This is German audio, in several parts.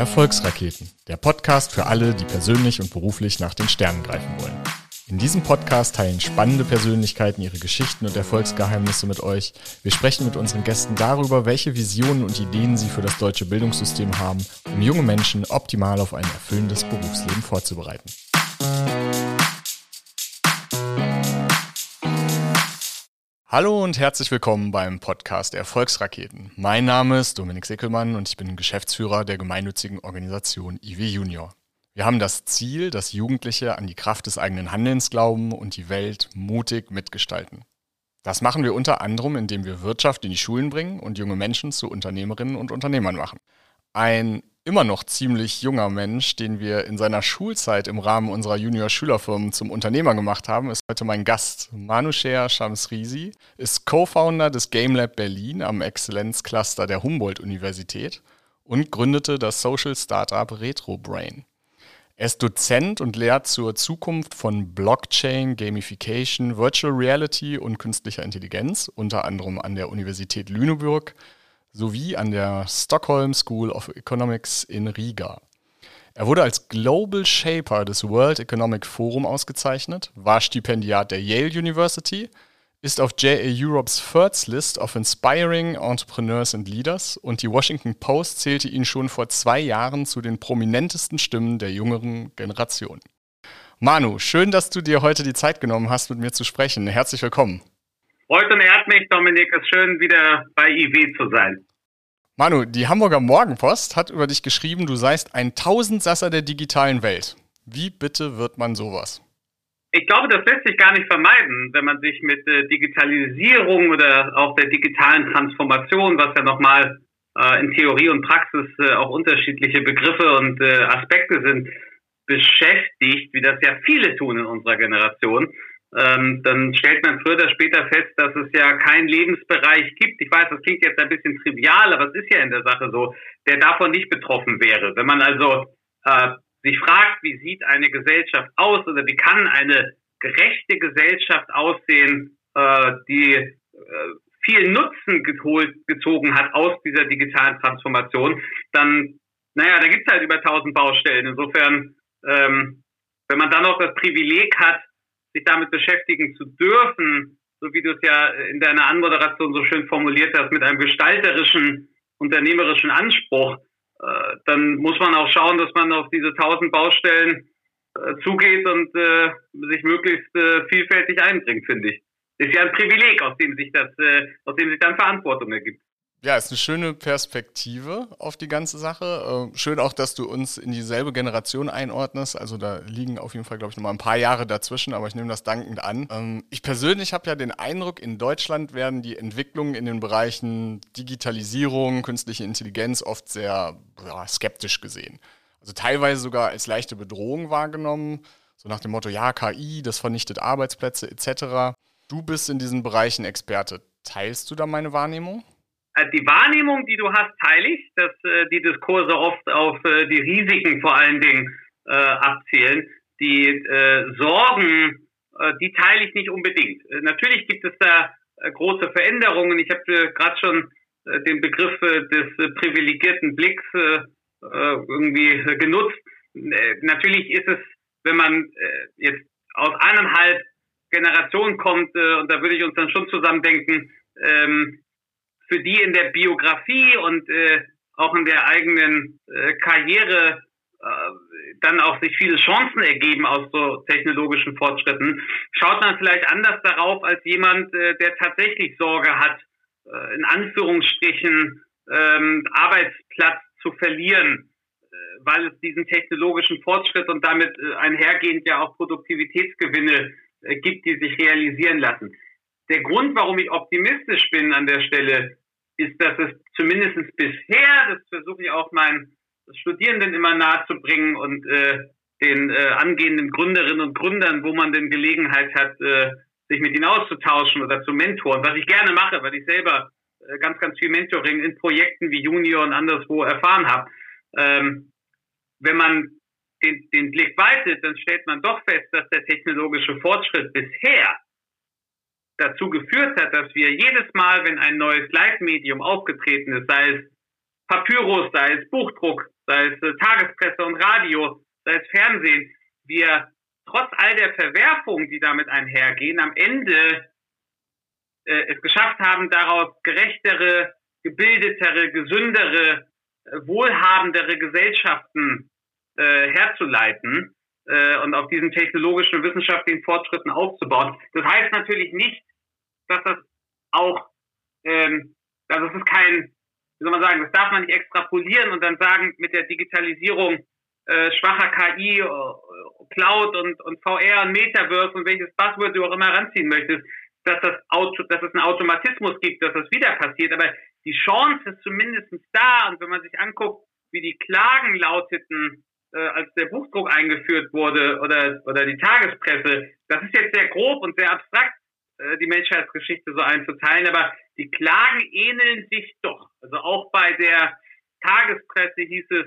Erfolgsraketen, der Podcast für alle, die persönlich und beruflich nach den Sternen greifen wollen. In diesem Podcast teilen spannende Persönlichkeiten ihre Geschichten und Erfolgsgeheimnisse mit euch. Wir sprechen mit unseren Gästen darüber, welche Visionen und Ideen sie für das deutsche Bildungssystem haben, um junge Menschen optimal auf ein erfüllendes Berufsleben vorzubereiten. Hallo und herzlich willkommen beim Podcast Erfolgsraketen. Mein Name ist Dominik Sickelmann und ich bin Geschäftsführer der gemeinnützigen Organisation IW Junior. Wir haben das Ziel, dass Jugendliche an die Kraft des eigenen Handelns glauben und die Welt mutig mitgestalten. Das machen wir unter anderem, indem wir Wirtschaft in die Schulen bringen und junge Menschen zu Unternehmerinnen und Unternehmern machen. Ein immer noch ziemlich junger Mensch, den wir in seiner Schulzeit im Rahmen unserer Junior-Schülerfirmen zum Unternehmer gemacht haben, ist heute mein Gast. Manusher Shamsrizi ist Co-Founder des Game Lab Berlin am Exzellenzcluster der Humboldt-Universität und gründete das Social Startup RetroBrain. Er ist Dozent und lehrt zur Zukunft von Blockchain, Gamification, Virtual Reality und künstlicher Intelligenz, unter anderem an der Universität Lüneburg sowie an der Stockholm School of Economics in Riga. Er wurde als Global Shaper des World Economic Forum ausgezeichnet, war Stipendiat der Yale University, ist auf JA Europes Thirds List of Inspiring Entrepreneurs and Leaders und die Washington Post zählte ihn schon vor zwei Jahren zu den prominentesten Stimmen der jüngeren Generation. Manu, schön, dass du dir heute die Zeit genommen hast, mit mir zu sprechen. Herzlich willkommen. Heute ehrt mich, Dominik. Es ist schön, wieder bei IW zu sein. Manu, die Hamburger Morgenpost hat über dich geschrieben, du seist ein Tausendsasser der digitalen Welt. Wie bitte wird man sowas? Ich glaube, das lässt sich gar nicht vermeiden, wenn man sich mit äh, Digitalisierung oder auch der digitalen Transformation, was ja nochmal äh, in Theorie und Praxis äh, auch unterschiedliche Begriffe und äh, Aspekte sind, beschäftigt, wie das ja viele tun in unserer Generation ähm, dann stellt man früher oder später fest, dass es ja keinen Lebensbereich gibt. Ich weiß, das klingt jetzt ein bisschen trivial, aber es ist ja in der Sache so, der davon nicht betroffen wäre. Wenn man also äh, sich fragt, wie sieht eine Gesellschaft aus oder wie kann eine gerechte Gesellschaft aussehen, äh, die äh, viel Nutzen geholt, gezogen hat aus dieser digitalen Transformation, dann, naja, da gibt es halt über tausend Baustellen. Insofern, ähm, wenn man dann noch das Privileg hat, sich damit beschäftigen zu dürfen, so wie du es ja in deiner Anmoderation so schön formuliert hast, mit einem gestalterischen, unternehmerischen Anspruch, äh, dann muss man auch schauen, dass man auf diese tausend Baustellen äh, zugeht und äh, sich möglichst äh, vielfältig einbringt, finde ich. Ist ja ein Privileg, aus dem sich das, äh, aus dem sich dann Verantwortung ergibt. Ja, ist eine schöne Perspektive auf die ganze Sache. Äh, schön auch, dass du uns in dieselbe Generation einordnest. Also da liegen auf jeden Fall, glaube ich, noch mal ein paar Jahre dazwischen, aber ich nehme das dankend an. Ähm, ich persönlich habe ja den Eindruck, in Deutschland werden die Entwicklungen in den Bereichen Digitalisierung, künstliche Intelligenz oft sehr ja, skeptisch gesehen. Also teilweise sogar als leichte Bedrohung wahrgenommen. So nach dem Motto, ja, KI, das vernichtet Arbeitsplätze etc. Du bist in diesen Bereichen Experte. Teilst du da meine Wahrnehmung? Äh, die Wahrnehmung, die du hast, teile ich, dass äh, die Diskurse oft auf äh, die Risiken vor allen Dingen äh, abzielen. Die äh, Sorgen, äh, die teile ich nicht unbedingt. Natürlich gibt es da große Veränderungen. Ich habe gerade schon den Begriff des privilegierten Blicks irgendwie genutzt. Natürlich ist es, wenn man jetzt aus eineinhalb Generationen kommt, und da würde ich uns dann schon zusammen denken, ähm, für die in der Biografie und äh, auch in der eigenen äh, Karriere äh, dann auch sich viele Chancen ergeben aus so technologischen Fortschritten, schaut man vielleicht anders darauf als jemand, äh, der tatsächlich Sorge hat, äh, in Anführungsstrichen ähm, Arbeitsplatz zu verlieren, weil es diesen technologischen Fortschritt und damit einhergehend ja auch Produktivitätsgewinne gibt, die sich realisieren lassen. Der Grund, warum ich optimistisch bin an der Stelle, ist, dass es zumindest bisher, das versuche ich auch meinen Studierenden immer nahezubringen und äh, den äh, angehenden Gründerinnen und Gründern, wo man denn Gelegenheit hat, äh, sich mit ihnen auszutauschen oder zu mentoren, was ich gerne mache, weil ich selber äh, ganz, ganz viel Mentoring in Projekten wie Junior und anderswo erfahren habe. Ähm, wenn man den, den Blick weitet, dann stellt man doch fest, dass der technologische Fortschritt bisher dazu geführt hat, dass wir jedes Mal, wenn ein neues Leitmedium aufgetreten ist, sei es Papyrus, sei es Buchdruck, sei es äh, Tagespresse und Radio, sei es Fernsehen, wir trotz all der Verwerfungen, die damit einhergehen, am Ende äh, es geschafft haben, daraus gerechtere, gebildetere, gesündere, äh, wohlhabendere Gesellschaften äh, herzuleiten und auf diesen technologischen und wissenschaftlichen Fortschritten aufzubauen. Das heißt natürlich nicht, dass das auch, ähm, also es ist kein, wie soll man sagen, das darf man nicht extrapolieren und dann sagen, mit der Digitalisierung äh, schwacher KI, äh, Cloud und, und VR und Metaverse und welches Buzzword du auch immer ranziehen möchtest, dass das Auto, dass es einen Automatismus gibt, dass das wieder passiert. Aber die Chance ist zumindest da. Und wenn man sich anguckt, wie die Klagen lauteten, äh, als der Buchdruck eingeführt wurde oder, oder die Tagespresse, das ist jetzt sehr grob und sehr abstrakt, die Menschheitsgeschichte so einzuteilen. Aber die Klagen ähneln sich doch. Also auch bei der Tagespresse hieß es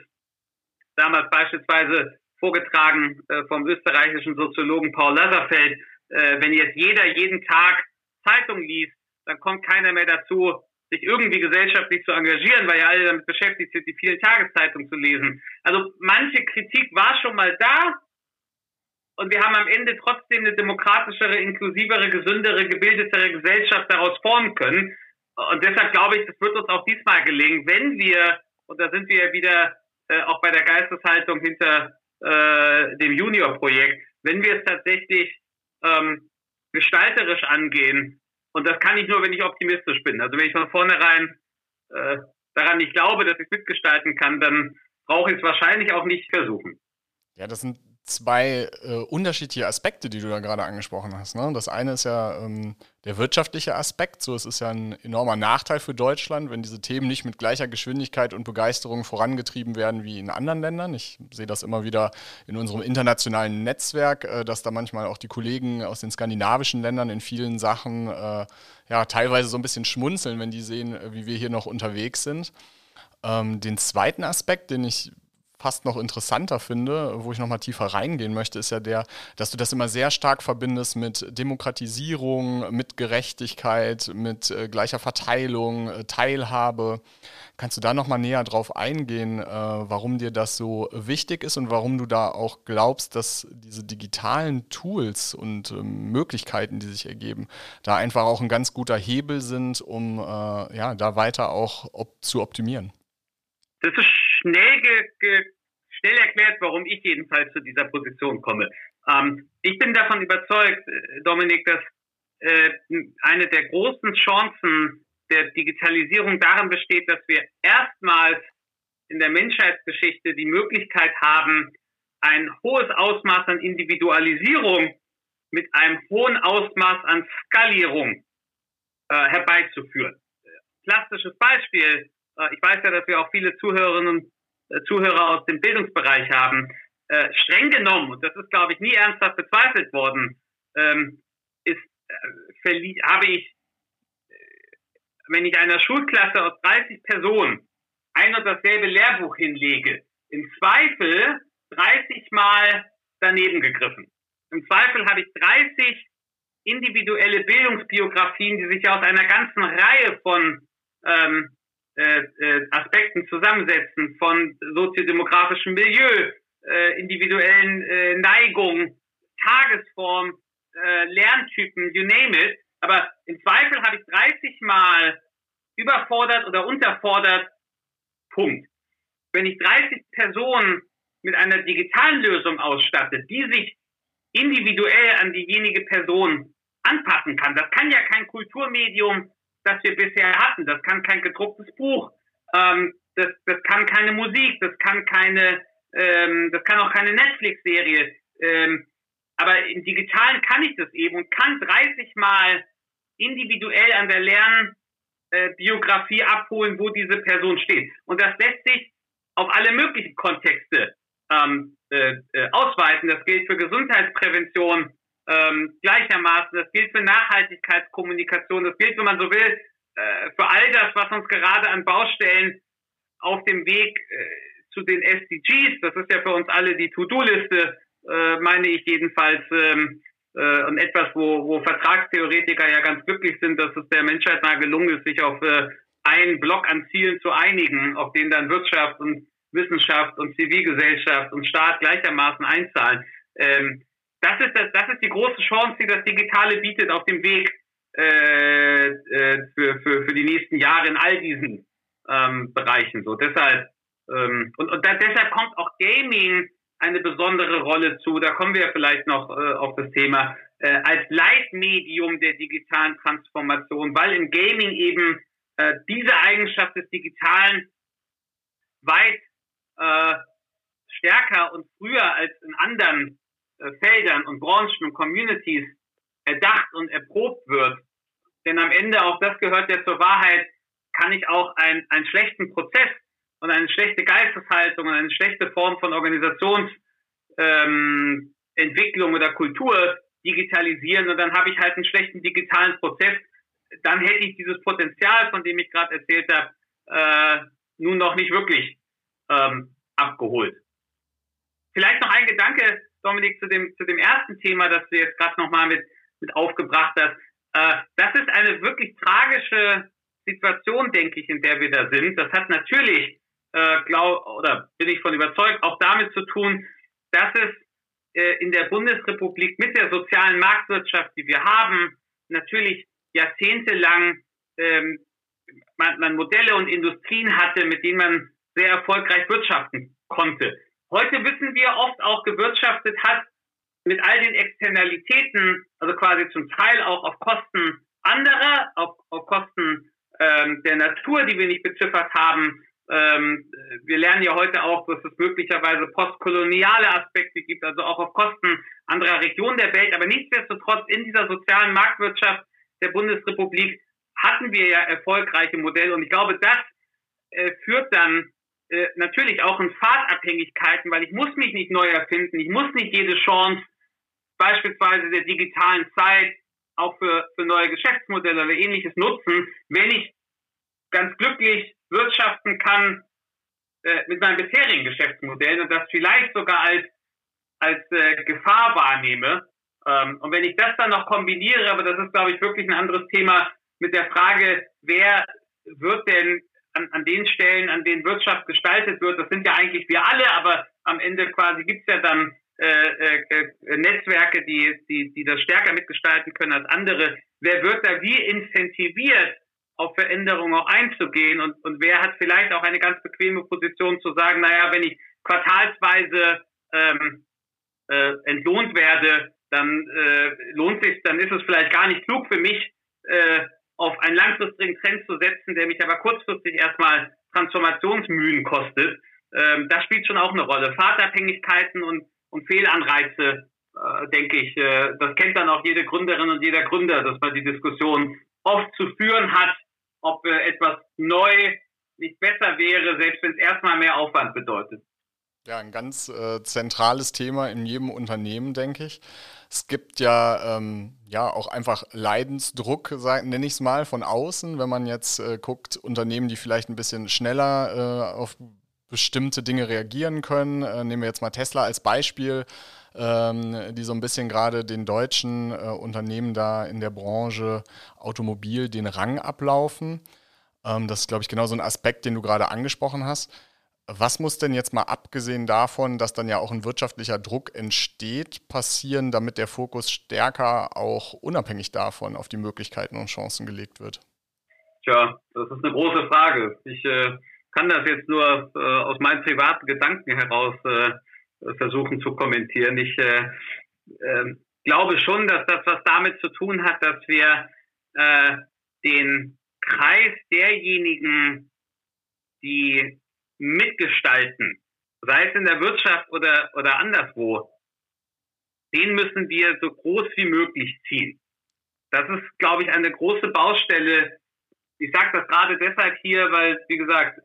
damals beispielsweise vorgetragen äh, vom österreichischen Soziologen Paul Laserfeld, äh, wenn jetzt jeder jeden Tag Zeitung liest, dann kommt keiner mehr dazu, sich irgendwie gesellschaftlich zu engagieren, weil ja alle damit beschäftigt sind, die vielen Tageszeitungen zu lesen. Also manche Kritik war schon mal da und wir haben am Ende trotzdem eine demokratischere, inklusivere, gesündere, gebildetere Gesellschaft daraus formen können. Und deshalb glaube ich, das wird uns auch diesmal gelingen, wenn wir, und da sind wir wieder äh, auch bei der Geisteshaltung hinter äh, dem Junior-Projekt, wenn wir es tatsächlich ähm, gestalterisch angehen. Und das kann ich nur, wenn ich optimistisch bin. Also wenn ich von vornherein äh, daran nicht glaube, dass ich mitgestalten kann, dann brauche ich es wahrscheinlich auch nicht versuchen. Ja, das sind zwei äh, unterschiedliche Aspekte, die du da gerade angesprochen hast. Ne? Das eine ist ja ähm, der wirtschaftliche Aspekt. So, es ist ja ein enormer Nachteil für Deutschland, wenn diese Themen nicht mit gleicher Geschwindigkeit und Begeisterung vorangetrieben werden wie in anderen Ländern. Ich sehe das immer wieder in unserem internationalen Netzwerk, äh, dass da manchmal auch die Kollegen aus den skandinavischen Ländern in vielen Sachen äh, ja teilweise so ein bisschen schmunzeln, wenn die sehen, äh, wie wir hier noch unterwegs sind. Ähm, den zweiten Aspekt, den ich fast noch interessanter finde, wo ich nochmal tiefer reingehen möchte, ist ja der, dass du das immer sehr stark verbindest mit Demokratisierung, mit Gerechtigkeit, mit äh, gleicher Verteilung, äh, Teilhabe. Kannst du da nochmal näher drauf eingehen, äh, warum dir das so wichtig ist und warum du da auch glaubst, dass diese digitalen Tools und ähm, Möglichkeiten, die sich ergeben, da einfach auch ein ganz guter Hebel sind, um äh, ja, da weiter auch op zu optimieren? Das ist schnell, ge, ge, schnell erklärt, warum ich jedenfalls zu dieser Position komme. Ähm, ich bin davon überzeugt, äh, Dominik, dass äh, eine der großen Chancen der Digitalisierung darin besteht, dass wir erstmals in der Menschheitsgeschichte die Möglichkeit haben, ein hohes Ausmaß an Individualisierung mit einem hohen Ausmaß an Skalierung äh, herbeizuführen. Klassisches Beispiel, äh, ich weiß ja, dass wir auch viele Zuhörerinnen und äh, Zuhörer aus dem Bildungsbereich haben. Äh, streng genommen, und das ist, glaube ich, nie ernsthaft bezweifelt worden, ähm, ist, äh, habe ich, äh, wenn ich einer Schulklasse aus 30 Personen ein und dasselbe Lehrbuch hinlege, im Zweifel 30 Mal daneben gegriffen. Im Zweifel habe ich 30 individuelle Bildungsbiografien, die sich aus einer ganzen Reihe von ähm, äh, äh, Aspekten zusammensetzen, von soziodemografischem Milieu, äh, individuellen äh, Neigungen, Tagesform, äh, Lerntypen, you name it. Aber im Zweifel habe ich 30 Mal überfordert oder unterfordert. Punkt. Wenn ich 30 Personen mit einer digitalen Lösung ausstatte, die sich individuell an diejenige Person anpassen kann, das kann ja kein Kulturmedium das wir bisher hatten. Das kann kein gedrucktes Buch, ähm, das, das kann keine Musik, das kann keine, ähm, das kann auch keine Netflix-Serie. Ähm, aber im Digitalen kann ich das eben und kann 30 Mal individuell an der Lernbiografie äh, abholen, wo diese Person steht. Und das lässt sich auf alle möglichen Kontexte ähm, äh, äh, ausweiten. Das gilt für Gesundheitsprävention, ähm, gleichermaßen. Das gilt für Nachhaltigkeitskommunikation. Das gilt, wenn man so will, äh, für all das, was uns gerade an Baustellen auf dem Weg äh, zu den SDGs, das ist ja für uns alle die To-Do-Liste, äh, meine ich jedenfalls, ähm, äh, und etwas, wo, wo Vertragstheoretiker ja ganz glücklich sind, dass es der Menschheit mal gelungen ist, sich auf äh, einen Block an Zielen zu einigen, auf den dann Wirtschaft und Wissenschaft und Zivilgesellschaft und Staat gleichermaßen einzahlen. Ähm, das, ist das, das ist die große Chance, die das Digitale bietet auf dem Weg äh, äh, für, für, für die nächsten Jahre in all diesen ähm, Bereichen. So deshalb ähm, und, und da, deshalb kommt auch Gaming eine besondere Rolle zu. Da kommen wir vielleicht noch äh, auf das Thema äh, als Leitmedium der digitalen Transformation, weil im Gaming eben äh, diese Eigenschaft des Digitalen weit äh, stärker und früher als in anderen Feldern und Branchen und Communities erdacht und erprobt wird. Denn am Ende, auch das gehört ja zur Wahrheit, kann ich auch ein, einen schlechten Prozess und eine schlechte Geisteshaltung und eine schlechte Form von Organisationsentwicklung ähm, oder Kultur digitalisieren und dann habe ich halt einen schlechten digitalen Prozess. Dann hätte ich dieses Potenzial, von dem ich gerade erzählt habe, äh, nun noch nicht wirklich ähm, abgeholt. Vielleicht noch ein Gedanke, Dominik, zu dem, zu dem ersten Thema, das du jetzt gerade nochmal mit, mit aufgebracht hast. Äh, das ist eine wirklich tragische Situation, denke ich, in der wir da sind. Das hat natürlich, äh, glaub, oder bin ich von überzeugt, auch damit zu tun, dass es äh, in der Bundesrepublik mit der sozialen Marktwirtschaft, die wir haben, natürlich jahrzehntelang ähm, man, man Modelle und Industrien hatte, mit denen man sehr erfolgreich wirtschaften konnte. Heute wissen wir oft auch gewirtschaftet hat mit all den Externalitäten, also quasi zum Teil auch auf Kosten anderer, auf, auf Kosten ähm, der Natur, die wir nicht beziffert haben. Ähm, wir lernen ja heute auch, dass es möglicherweise postkoloniale Aspekte gibt, also auch auf Kosten anderer Regionen der Welt. Aber nichtsdestotrotz in dieser sozialen Marktwirtschaft der Bundesrepublik hatten wir ja erfolgreiche Modelle. Und ich glaube, das äh, führt dann äh, natürlich auch in Fahrtabhängigkeiten, weil ich muss mich nicht neu erfinden. Ich muss nicht jede Chance beispielsweise der digitalen Zeit auch für, für neue Geschäftsmodelle oder ähnliches nutzen, wenn ich ganz glücklich wirtschaften kann äh, mit meinen bisherigen Geschäftsmodellen und das vielleicht sogar als, als äh, Gefahr wahrnehme. Ähm, und wenn ich das dann noch kombiniere, aber das ist, glaube ich, wirklich ein anderes Thema mit der Frage, wer wird denn an, an den Stellen, an denen Wirtschaft gestaltet wird, das sind ja eigentlich wir alle, aber am Ende quasi gibt es ja dann äh, äh, äh, Netzwerke, die, die, die das stärker mitgestalten können als andere. Wer wird da wie incentiviert, auf Veränderungen auch einzugehen und, und wer hat vielleicht auch eine ganz bequeme Position zu sagen, naja, wenn ich quartalsweise ähm, äh, entlohnt werde, dann äh, lohnt sich, dann ist es vielleicht gar nicht klug für mich, äh, auf einen langfristigen Trend zu setzen, der mich aber kurzfristig erstmal Transformationsmühen kostet. Ähm, das spielt schon auch eine Rolle. Fahrtabhängigkeiten und und Fehlanreize, äh, denke ich. Äh, das kennt dann auch jede Gründerin und jeder Gründer, dass man die Diskussion oft zu führen hat, ob äh, etwas neu nicht besser wäre, selbst wenn es erstmal mehr Aufwand bedeutet. Ja, ein ganz äh, zentrales Thema in jedem Unternehmen, denke ich. Es gibt ja, ähm, ja auch einfach Leidensdruck, nenne ich es mal, von außen, wenn man jetzt äh, guckt, Unternehmen, die vielleicht ein bisschen schneller äh, auf bestimmte Dinge reagieren können. Äh, nehmen wir jetzt mal Tesla als Beispiel, ähm, die so ein bisschen gerade den deutschen äh, Unternehmen da in der Branche Automobil den Rang ablaufen. Ähm, das ist, glaube ich, genau so ein Aspekt, den du gerade angesprochen hast. Was muss denn jetzt mal abgesehen davon, dass dann ja auch ein wirtschaftlicher Druck entsteht, passieren, damit der Fokus stärker auch unabhängig davon auf die Möglichkeiten und Chancen gelegt wird? Tja, das ist eine große Frage. Ich äh, kann das jetzt nur äh, aus meinen privaten Gedanken heraus äh, versuchen zu kommentieren. Ich äh, äh, glaube schon, dass das was damit zu tun hat, dass wir äh, den Kreis derjenigen, die mitgestalten, sei es in der Wirtschaft oder, oder anderswo, den müssen wir so groß wie möglich ziehen. Das ist, glaube ich, eine große Baustelle ich sage das gerade deshalb hier, weil, wie gesagt,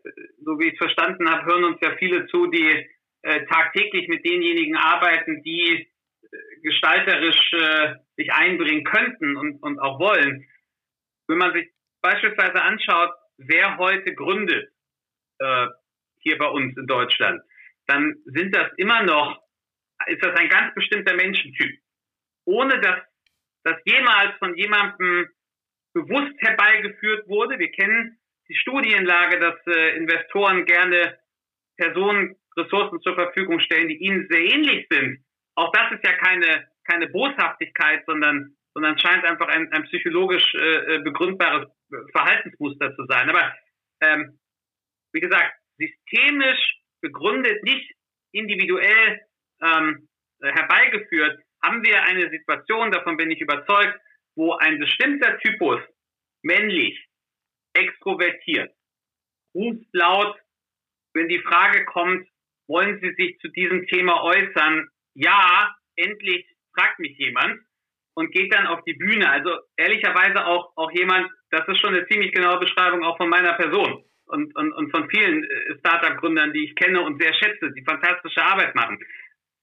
so wie ich es verstanden habe, hören uns ja viele zu, die äh, tagtäglich mit denjenigen arbeiten, die äh, gestalterisch äh, sich einbringen könnten und, und auch wollen. Wenn man sich beispielsweise anschaut, wer heute gründet äh, hier bei uns in Deutschland, dann sind das immer noch, ist das ein ganz bestimmter Menschentyp. Ohne dass das jemals von jemandem bewusst herbeigeführt wurde. Wir kennen die Studienlage, dass äh, Investoren gerne Personen Ressourcen zur Verfügung stellen, die ihnen sehr ähnlich sind. Auch das ist ja keine, keine Boshaftigkeit, sondern, sondern scheint einfach ein, ein psychologisch äh, äh begründbares Verhaltensmuster zu sein. Aber ähm, wie gesagt, systemisch begründet, nicht individuell ähm, herbeigeführt, haben wir eine Situation, davon bin ich überzeugt, wo ein bestimmter Typus männlich extrovertiert ruft laut, wenn die Frage kommt, wollen Sie sich zu diesem Thema äußern? Ja, endlich fragt mich jemand und geht dann auf die Bühne. Also ehrlicherweise auch, auch jemand, das ist schon eine ziemlich genaue Beschreibung auch von meiner Person und, und, und von vielen äh, Startup-Gründern, die ich kenne und sehr schätze, die fantastische Arbeit machen.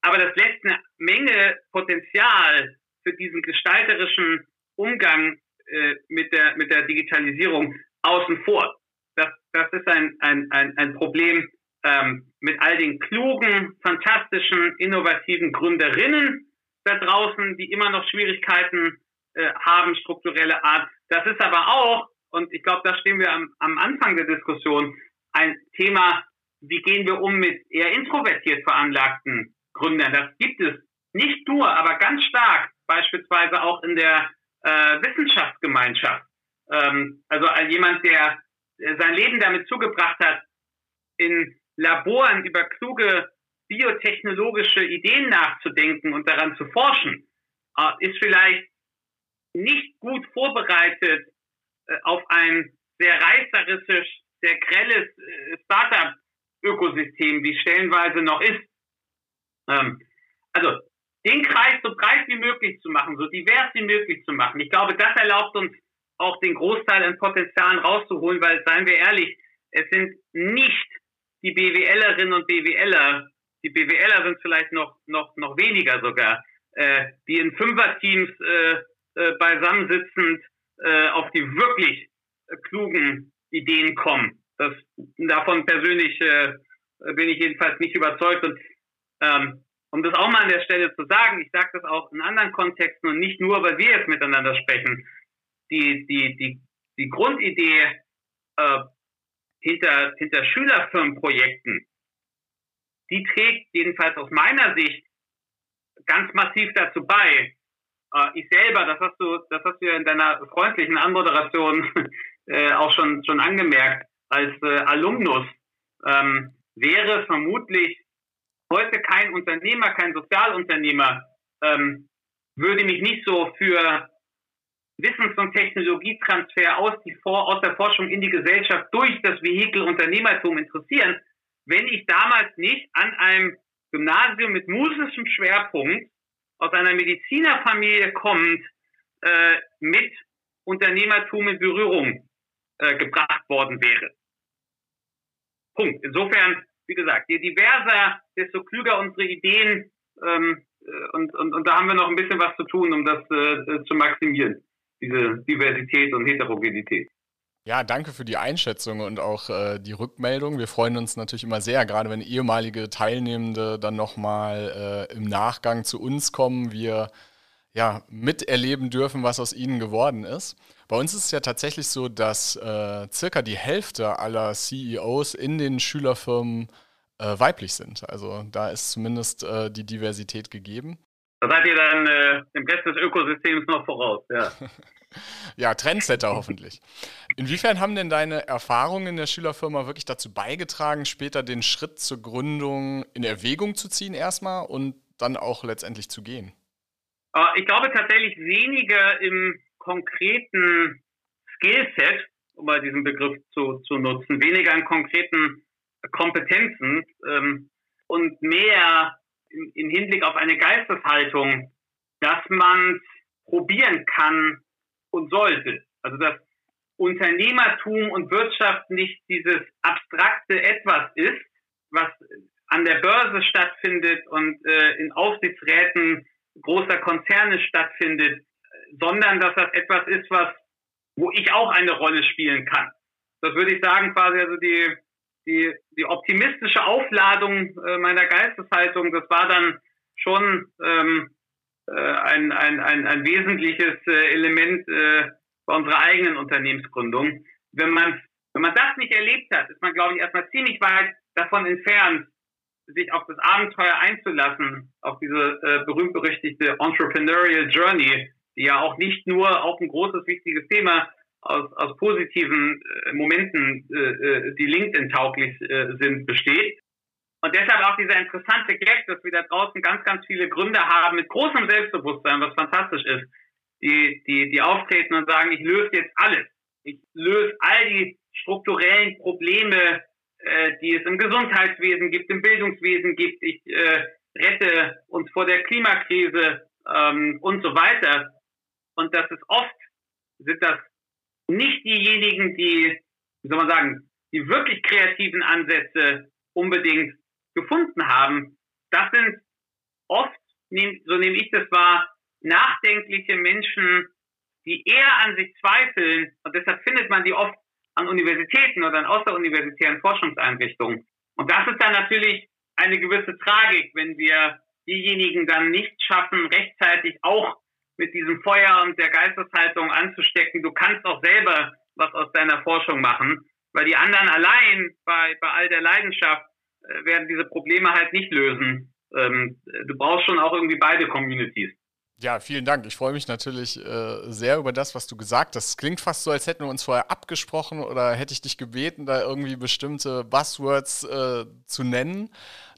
Aber das lässt eine Menge Potenzial für diesen gestalterischen Umgang äh, mit, der, mit der Digitalisierung außen vor. Das, das ist ein, ein, ein, ein Problem ähm, mit all den klugen, fantastischen, innovativen Gründerinnen da draußen, die immer noch Schwierigkeiten äh, haben, strukturelle Art. Das ist aber auch, und ich glaube, da stehen wir am, am Anfang der Diskussion, ein Thema, wie gehen wir um mit eher introvertiert veranlagten Gründern. Das gibt es nicht nur, aber ganz stark, beispielsweise auch in der äh, Wissenschaftsgemeinschaft. Ähm, also als jemand, der sein Leben damit zugebracht hat, in Laboren über kluge biotechnologische Ideen nachzudenken und daran zu forschen, äh, ist vielleicht nicht gut vorbereitet auf ein sehr reißerisches, sehr grelles äh, Startup-Ökosystem, wie stellenweise noch ist. Ähm, also den Kreis so breit wie möglich zu machen, so divers wie möglich zu machen. Ich glaube, das erlaubt uns auch den Großteil an Potenzialen rauszuholen, weil, seien wir ehrlich, es sind nicht die BWLerinnen und BWLer, die BWLer sind vielleicht noch, noch, noch weniger sogar, äh, die in Fünferteams äh, äh, beisammensitzend äh, auf die wirklich klugen Ideen kommen. Das, davon persönlich äh, bin ich jedenfalls nicht überzeugt. Und ähm, um das auch mal an der Stelle zu sagen, ich sage das auch in anderen Kontexten und nicht nur, weil wir jetzt miteinander sprechen, die, die, die, die Grundidee äh, hinter, hinter Schülerfirmenprojekten, die trägt jedenfalls aus meiner Sicht ganz massiv dazu bei. Äh, ich selber, das hast du, das hast du ja in deiner freundlichen Anmoderation äh, auch schon, schon angemerkt, als äh, Alumnus ähm, wäre vermutlich heute kein Unternehmer, kein Sozialunternehmer, ähm, würde mich nicht so für Wissens- und Technologietransfer aus, die, aus der Forschung in die Gesellschaft durch das Vehikel Unternehmertum interessieren, wenn ich damals nicht an einem Gymnasium mit musischem Schwerpunkt aus einer Medizinerfamilie kommend äh, mit Unternehmertum in Berührung äh, gebracht worden wäre. Punkt. Insofern, wie gesagt, je diverser, desto klüger unsere Ideen ähm, äh, und, und, und da haben wir noch ein bisschen was zu tun, um das äh, zu maximieren diese Diversität und Heterogenität. Ja, danke für die Einschätzung und auch äh, die Rückmeldung. Wir freuen uns natürlich immer sehr, gerade wenn ehemalige Teilnehmende dann nochmal äh, im Nachgang zu uns kommen, wir ja miterleben dürfen, was aus ihnen geworden ist. Bei uns ist es ja tatsächlich so, dass äh, circa die Hälfte aller CEOs in den Schülerfirmen äh, weiblich sind. Also da ist zumindest äh, die Diversität gegeben. Da seid ihr dann äh, dem Rest des Ökosystems noch voraus, ja. ja, Trendsetter hoffentlich. Inwiefern haben denn deine Erfahrungen in der Schülerfirma wirklich dazu beigetragen, später den Schritt zur Gründung in Erwägung zu ziehen erstmal und dann auch letztendlich zu gehen? Äh, ich glaube tatsächlich weniger im konkreten Skillset, um mal diesen Begriff zu, zu nutzen, weniger in konkreten Kompetenzen ähm, und mehr im, Hinblick auf eine Geisteshaltung, dass man probieren kann und sollte. Also dass Unternehmertum und Wirtschaft nicht dieses abstrakte Etwas ist, was an der Börse stattfindet und äh, in Aufsichtsräten großer Konzerne stattfindet, sondern dass das etwas ist, was wo ich auch eine Rolle spielen kann. Das würde ich sagen, quasi also die die, die optimistische Aufladung äh, meiner Geisteshaltung, das war dann schon ähm, äh, ein, ein, ein, ein wesentliches äh, Element äh, bei unserer eigenen Unternehmensgründung. Wenn man Wenn man das nicht erlebt hat, ist man, glaube ich, erstmal ziemlich weit davon entfernt, sich auf das Abenteuer einzulassen, auf diese äh, berühmt-berüchtigte Entrepreneurial Journey, die ja auch nicht nur auf ein großes, wichtiges Thema aus, aus positiven äh, Momenten, äh, äh die LinkedIn-tauglich äh, sind, besteht. Und deshalb auch dieser interessante Gag, dass wir da draußen ganz, ganz viele Gründer haben mit großem Selbstbewusstsein, was fantastisch ist, die, die, die auftreten und sagen, ich löse jetzt alles. Ich löse all die strukturellen Probleme, äh, die es im Gesundheitswesen gibt, im Bildungswesen gibt. Ich äh, rette uns vor der Klimakrise ähm, und so weiter. Und das ist oft, sind das nicht diejenigen, die, wie soll man sagen, die wirklich kreativen Ansätze unbedingt gefunden haben. Das sind oft, so nehme ich das wahr, nachdenkliche Menschen, die eher an sich zweifeln. Und deshalb findet man die oft an Universitäten oder an außeruniversitären Forschungseinrichtungen. Und das ist dann natürlich eine gewisse Tragik, wenn wir diejenigen dann nicht schaffen, rechtzeitig auch mit diesem Feuer und der Geisteshaltung anzustecken. Du kannst auch selber was aus deiner Forschung machen, weil die anderen allein bei, bei all der Leidenschaft äh, werden diese Probleme halt nicht lösen. Ähm, du brauchst schon auch irgendwie beide Communities. Ja, vielen Dank. Ich freue mich natürlich äh, sehr über das, was du gesagt hast. Es klingt fast so, als hätten wir uns vorher abgesprochen oder hätte ich dich gebeten, da irgendwie bestimmte Buzzwords äh, zu nennen.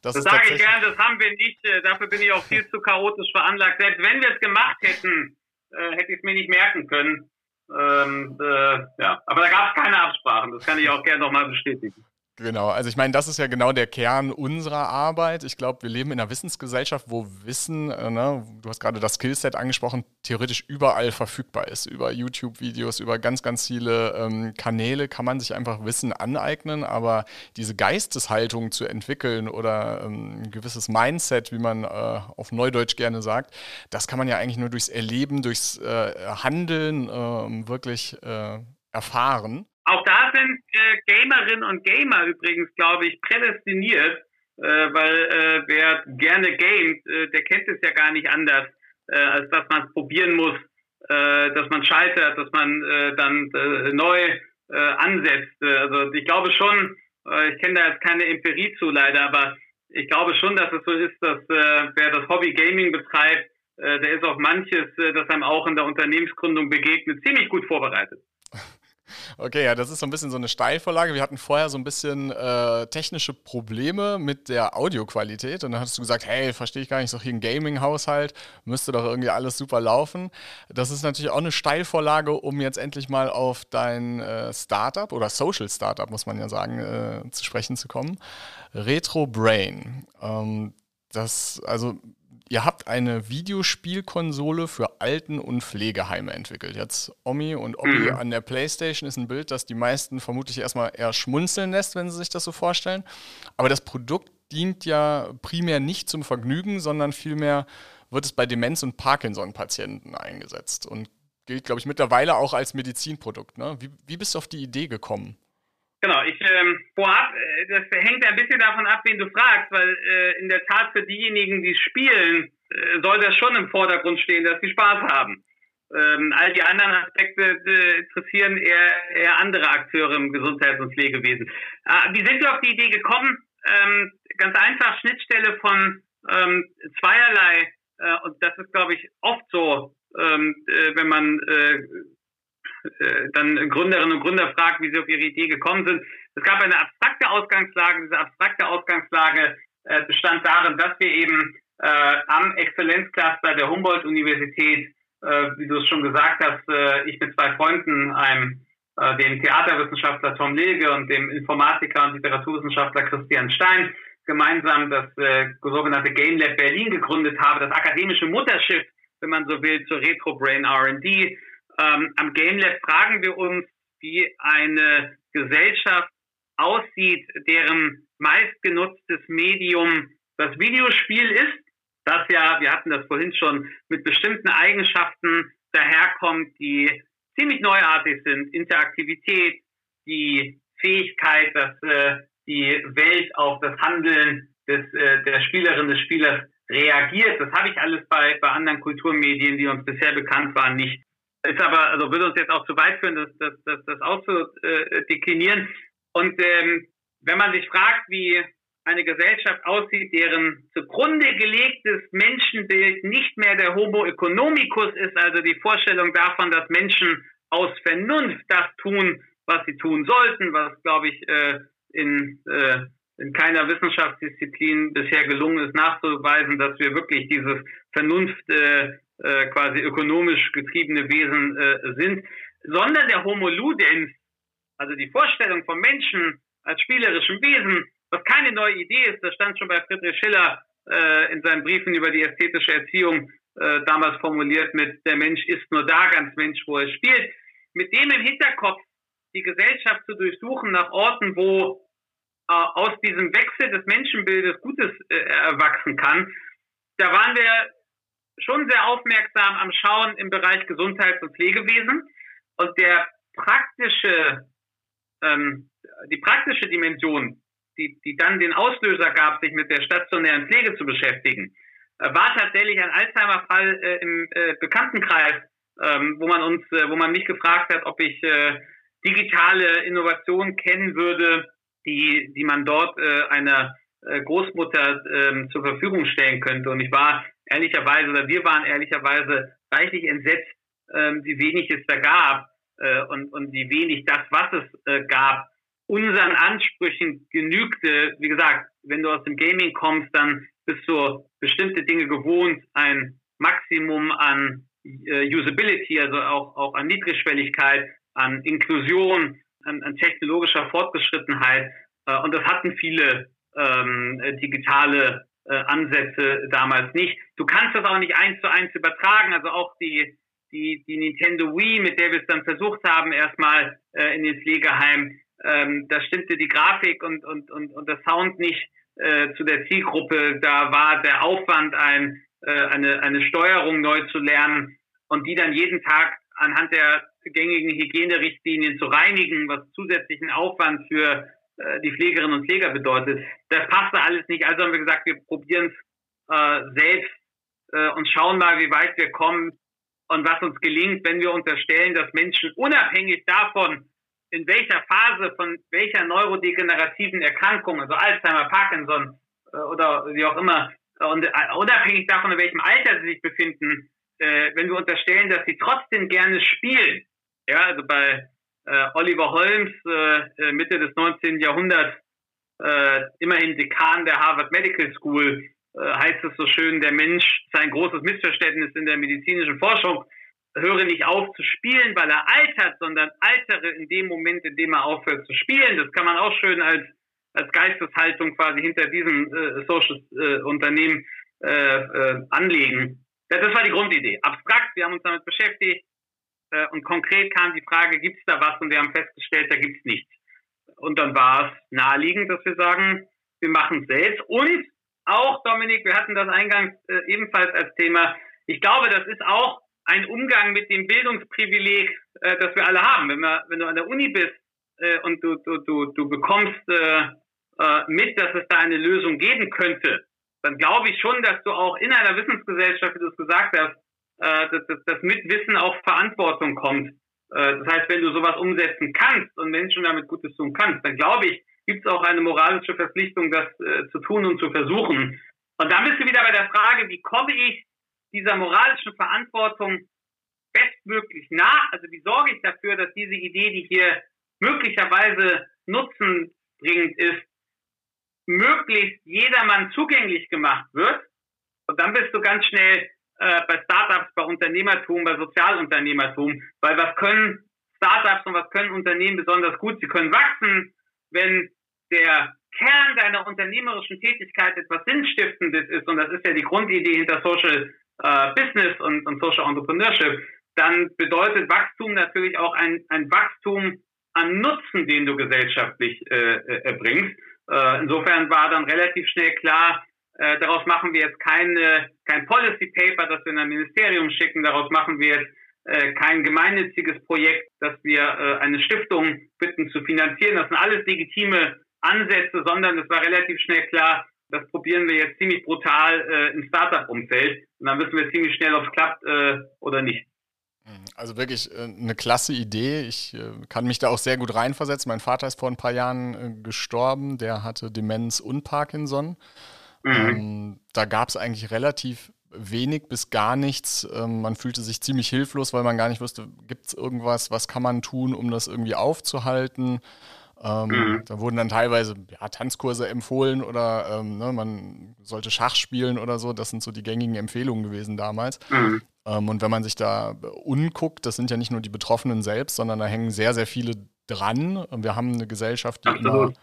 Das, das sage ich gern, das haben wir nicht. Äh, dafür bin ich auch viel zu chaotisch veranlagt. Selbst wenn wir es gemacht hätten, äh, hätte ich es mir nicht merken können. Ähm, äh, ja, aber da gab es keine Absprachen. Das kann ich auch gerne nochmal bestätigen. Genau, also ich meine, das ist ja genau der Kern unserer Arbeit. Ich glaube, wir leben in einer Wissensgesellschaft, wo Wissen, äh, ne, du hast gerade das Skillset angesprochen, theoretisch überall verfügbar ist. Über YouTube-Videos, über ganz, ganz viele ähm, Kanäle kann man sich einfach Wissen aneignen, aber diese Geisteshaltung zu entwickeln oder ähm, ein gewisses Mindset, wie man äh, auf Neudeutsch gerne sagt, das kann man ja eigentlich nur durchs Erleben, durchs äh, Handeln ähm, wirklich äh, erfahren. Auch da sind äh, Gamerinnen und Gamer übrigens, glaube ich, prädestiniert, äh, weil äh, wer gerne gamet, äh, der kennt es ja gar nicht anders, äh, als dass man es probieren muss, äh, dass man scheitert, dass man äh, dann äh, neu äh, ansetzt. Also ich glaube schon, äh, ich kenne da jetzt keine Empirie zu leider, aber ich glaube schon, dass es so ist, dass äh, wer das Hobby Gaming betreibt, äh, der ist auf manches, äh, das einem auch in der Unternehmensgründung begegnet, ziemlich gut vorbereitet. Okay, ja, das ist so ein bisschen so eine Steilvorlage. Wir hatten vorher so ein bisschen äh, technische Probleme mit der Audioqualität und dann hattest du gesagt, hey, verstehe ich gar nicht, so hier ein Gaming-Haushalt, müsste doch irgendwie alles super laufen. Das ist natürlich auch eine Steilvorlage, um jetzt endlich mal auf dein äh, Startup oder Social Startup, muss man ja sagen, äh, zu sprechen zu kommen. Retro Brain. Ähm, das, also Ihr habt eine Videospielkonsole für Alten- und Pflegeheime entwickelt. Jetzt Omi und Obi mhm. an der Playstation ist ein Bild, das die meisten vermutlich erstmal eher schmunzeln lässt, wenn sie sich das so vorstellen. Aber das Produkt dient ja primär nicht zum Vergnügen, sondern vielmehr wird es bei Demenz- und Parkinson-Patienten eingesetzt und gilt, glaube ich, mittlerweile auch als Medizinprodukt. Ne? Wie, wie bist du auf die Idee gekommen? Ähm, vorab, äh, das hängt ein bisschen davon ab, wen du fragst, weil äh, in der Tat für diejenigen, die spielen, äh, soll das schon im Vordergrund stehen, dass sie Spaß haben. Ähm, all die anderen Aspekte äh, interessieren eher, eher andere Akteure im Gesundheits- und Pflegewesen. Äh, wie sind wir auf die Idee gekommen? Ähm, ganz einfach Schnittstelle von ähm, zweierlei, äh, und das ist, glaube ich, oft so, ähm, äh, wenn man äh, äh, dann Gründerinnen und Gründer fragt, wie sie auf ihre Idee gekommen sind. Es gab eine abstrakte Ausgangslage. Diese abstrakte Ausgangslage äh, bestand darin, dass wir eben äh, am Exzellenzcluster der Humboldt-Universität, äh, wie du es schon gesagt hast, äh, ich mit zwei Freunden, einem äh, dem Theaterwissenschaftler Tom Lege und dem Informatiker und Literaturwissenschaftler Christian Stein, gemeinsam das äh, sogenannte Game Lab Berlin gegründet habe, das akademische Mutterschiff, wenn man so will, zur Retro Brain R&D, ähm, am Game Lab fragen wir uns, wie eine Gesellschaft aussieht, deren meistgenutztes Medium das Videospiel ist, das ja, wir hatten das vorhin schon, mit bestimmten Eigenschaften daherkommt, die ziemlich neuartig sind. Interaktivität, die Fähigkeit, dass äh, die Welt auf das Handeln des, äh, der Spielerin, des Spielers reagiert. Das habe ich alles bei, bei anderen Kulturmedien, die uns bisher bekannt waren, nicht ist aber, also würde uns jetzt auch zu weit führen, das, das, das, das auszudeklinieren. Und ähm, wenn man sich fragt, wie eine Gesellschaft aussieht, deren zugrunde gelegtes Menschenbild nicht mehr der Homo economicus ist, also die Vorstellung davon, dass Menschen aus Vernunft das tun, was sie tun sollten, was, glaube ich, äh, in, äh, in keiner Wissenschaftsdisziplin bisher gelungen ist, nachzuweisen, dass wir wirklich dieses Vernunft äh, äh, quasi ökonomisch getriebene Wesen äh, sind, sondern der Homo ludens, also die Vorstellung von Menschen als spielerischem Wesen, was keine neue Idee ist, das stand schon bei Friedrich Schiller äh, in seinen Briefen über die ästhetische Erziehung äh, damals formuliert mit der Mensch ist nur da, ganz Mensch, wo er spielt. Mit dem im Hinterkopf die Gesellschaft zu durchsuchen nach Orten, wo äh, aus diesem Wechsel des Menschenbildes Gutes äh, erwachsen kann, da waren wir schon sehr aufmerksam am Schauen im Bereich Gesundheits- und Pflegewesen. Und der praktische, ähm, die praktische Dimension, die, die dann den Auslöser gab, sich mit der stationären Pflege zu beschäftigen, äh, war tatsächlich ein Alzheimer-Fall äh, im äh, Bekanntenkreis, ähm, wo man uns, äh, wo man mich gefragt hat, ob ich äh, digitale Innovationen kennen würde, die, die man dort äh, einer Großmutter äh, zur Verfügung stellen könnte. Und ich war ehrlicherweise, oder wir waren ehrlicherweise reichlich entsetzt, äh, wie wenig es da gab äh, und, und wie wenig das, was es äh, gab, unseren Ansprüchen genügte. Wie gesagt, wenn du aus dem Gaming kommst, dann bist du bestimmte Dinge gewohnt, ein Maximum an äh, Usability, also auch, auch an Niedrigschwelligkeit, an Inklusion, an, an technologischer Fortgeschrittenheit. Äh, und das hatten viele ähm, digitale äh, Ansätze damals nicht. Du kannst das auch nicht eins zu eins übertragen. Also auch die, die, die Nintendo Wii, mit der wir es dann versucht haben, erstmal äh, in den Pflegeheim, ähm, da stimmte die Grafik und, und, und, und der Sound nicht äh, zu der Zielgruppe. Da war der Aufwand, ein, äh, eine, eine Steuerung neu zu lernen und die dann jeden Tag anhand der gängigen Hygienerichtlinien zu reinigen, was zusätzlichen Aufwand für äh, die Pflegerinnen und Pfleger bedeutet. Das passte alles nicht. Also haben wir gesagt, wir probieren es äh, selbst äh, und schauen mal, wie weit wir kommen und was uns gelingt, wenn wir unterstellen, dass Menschen unabhängig davon, in welcher Phase von welcher neurodegenerativen Erkrankung, also Alzheimer, Parkinson äh, oder wie auch immer, und äh, unabhängig davon, in welchem Alter sie sich befinden, äh, wenn wir unterstellen, dass sie trotzdem gerne spielen, ja, also bei äh, Oliver Holmes, äh, Mitte des 19. Jahrhunderts, äh, immerhin Dekan der Harvard Medical School, äh, heißt es so schön, der Mensch sei ein großes Missverständnis in der medizinischen Forschung, höre nicht auf zu spielen, weil er altert, sondern altere in dem Moment, in dem er aufhört zu spielen. Das kann man auch schön als, als Geisteshaltung quasi hinter diesem äh, Social-Unternehmen äh, äh, anlegen. Das, das war die Grundidee. Abstrakt, wir haben uns damit beschäftigt äh, und konkret kam die Frage, gibt es da was? Und wir haben festgestellt, da gibt es nichts. Und dann war es naheliegend, dass wir sagen, wir machen es selbst. Und auch, Dominik, wir hatten das eingangs äh, ebenfalls als Thema, ich glaube, das ist auch ein Umgang mit dem Bildungsprivileg, äh, das wir alle haben. Wenn, wir, wenn du an der Uni bist äh, und du, du, du, du bekommst äh, äh, mit, dass es da eine Lösung geben könnte, dann glaube ich schon, dass du auch in einer Wissensgesellschaft, wie du es gesagt hast, äh, dass, dass, dass mit Wissen auch Verantwortung kommt. Äh, das heißt, wenn du sowas umsetzen kannst und Menschen damit Gutes tun kannst, dann glaube ich, gibt es auch eine moralische Verpflichtung, das äh, zu tun und zu versuchen. Und dann bist du wieder bei der Frage, wie komme ich dieser moralischen Verantwortung bestmöglich nach? Also wie sorge ich dafür, dass diese Idee, die hier möglicherweise nutzenbringend ist, möglichst jedermann zugänglich gemacht wird? Und dann bist du ganz schnell äh, bei Startups, bei Unternehmertum, bei Sozialunternehmertum, weil was können Startups und was können Unternehmen besonders gut? Sie können wachsen, wenn der Kern deiner unternehmerischen Tätigkeit etwas Sinnstiftendes ist, und das ist ja die Grundidee hinter Social äh, Business und, und Social Entrepreneurship, dann bedeutet Wachstum natürlich auch ein, ein Wachstum an Nutzen, den du gesellschaftlich äh, äh erbringst. Äh, insofern war dann relativ schnell klar, äh, daraus machen wir jetzt kein, kein Policy Paper, das wir in ein Ministerium schicken. Daraus machen wir jetzt äh, kein gemeinnütziges Projekt, das wir äh, eine Stiftung bitten zu finanzieren. Das sind alles legitime Ansätze, sondern es war relativ schnell klar, das probieren wir jetzt ziemlich brutal äh, im Startup-Umfeld. Und dann wissen wir ziemlich schnell, ob es klappt äh, oder nicht. Also wirklich äh, eine klasse Idee. Ich äh, kann mich da auch sehr gut reinversetzen. Mein Vater ist vor ein paar Jahren äh, gestorben. Der hatte Demenz und Parkinson. Mhm. Ähm, da gab es eigentlich relativ wenig bis gar nichts. Ähm, man fühlte sich ziemlich hilflos, weil man gar nicht wusste, gibt es irgendwas, was kann man tun, um das irgendwie aufzuhalten. Ähm, mhm. Da wurden dann teilweise ja, Tanzkurse empfohlen oder ähm, ne, man sollte Schach spielen oder so. Das sind so die gängigen Empfehlungen gewesen damals. Mhm. Ähm, und wenn man sich da unguckt, das sind ja nicht nur die Betroffenen selbst, sondern da hängen sehr, sehr viele dran. Wir haben eine Gesellschaft, die Absolut.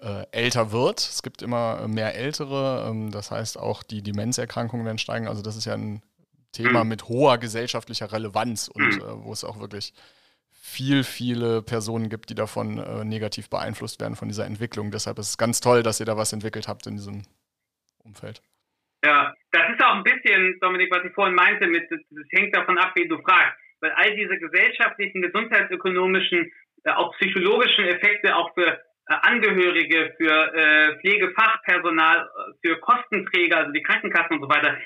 immer äh, älter wird. Es gibt immer mehr Ältere. Ähm, das heißt, auch die Demenzerkrankungen werden steigen. Also das ist ja ein Thema mhm. mit hoher gesellschaftlicher Relevanz und mhm. äh, wo es auch wirklich viel, viele Personen gibt, die davon äh, negativ beeinflusst werden von dieser Entwicklung. Deshalb ist es ganz toll, dass ihr da was entwickelt habt in diesem Umfeld. Ja, das ist auch ein bisschen, Dominik, was ich vorhin meinte, mit, das, das hängt davon ab, wie du fragst. Weil all diese gesellschaftlichen, gesundheitsökonomischen, äh, auch psychologischen Effekte auch für äh, Angehörige, für äh, Pflegefachpersonal, äh, für Kostenträger, also die Krankenkassen und so weiter,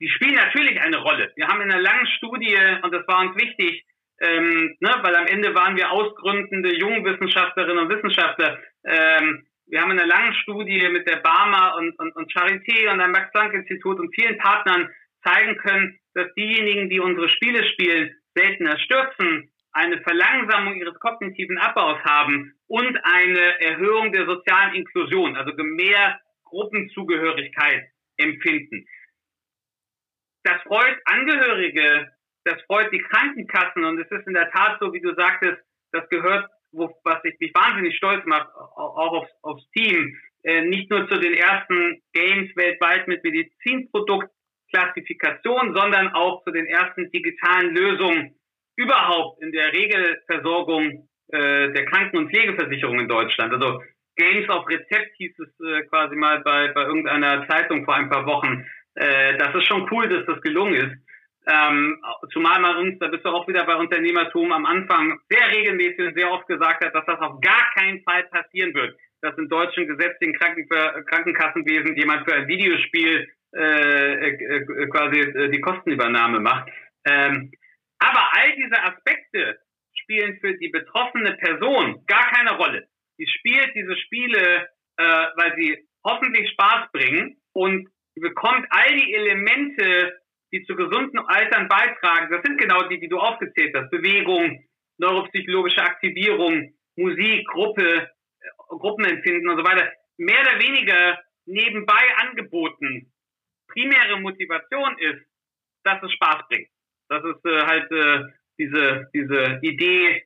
die spielen natürlich eine Rolle. Wir haben in einer langen Studie, und das war uns wichtig, ähm, ne, weil am Ende waren wir ausgründende Jungwissenschaftlerinnen und Wissenschaftler. Ähm, wir haben in einer langen Studie mit der Barmer und, und, und Charité und dem Max-Planck-Institut und vielen Partnern zeigen können, dass diejenigen, die unsere Spiele spielen, seltener stürzen, eine Verlangsamung ihres kognitiven Abbaus haben und eine Erhöhung der sozialen Inklusion, also mehr Gruppenzugehörigkeit empfinden. Das freut Angehörige das freut die Krankenkassen und es ist in der Tat so, wie du sagtest, das gehört, wo, was ich mich wahnsinnig stolz macht, auch aufs, aufs Team, äh, nicht nur zu den ersten Games weltweit mit Medizinproduktklassifikation, sondern auch zu den ersten digitalen Lösungen überhaupt in der Regelversorgung äh, der Kranken- und Pflegeversicherung in Deutschland. Also Games auf Rezept hieß es äh, quasi mal bei, bei irgendeiner Zeitung vor ein paar Wochen. Äh, das ist schon cool, dass das gelungen ist. Ähm, zumal man uns, da bist du auch wieder bei Unternehmertum am Anfang sehr regelmäßig und sehr oft gesagt hat, dass das auf gar keinen Fall passieren wird, dass im deutschen gesetzlichen Kranken Krankenkassenwesen jemand für ein Videospiel äh, äh, quasi äh, die Kostenübernahme macht. Ähm, aber all diese Aspekte spielen für die betroffene Person gar keine Rolle. Sie spielt diese Spiele, äh, weil sie hoffentlich Spaß bringen und bekommt all die Elemente die zu gesunden Altern beitragen, das sind genau die, die du aufgezählt hast. Bewegung, neuropsychologische Aktivierung, Musik, Gruppe, äh, Gruppenempfinden und so weiter. Mehr oder weniger nebenbei angeboten. Primäre Motivation ist, dass es Spaß bringt. Das ist äh, halt äh, diese, diese Idee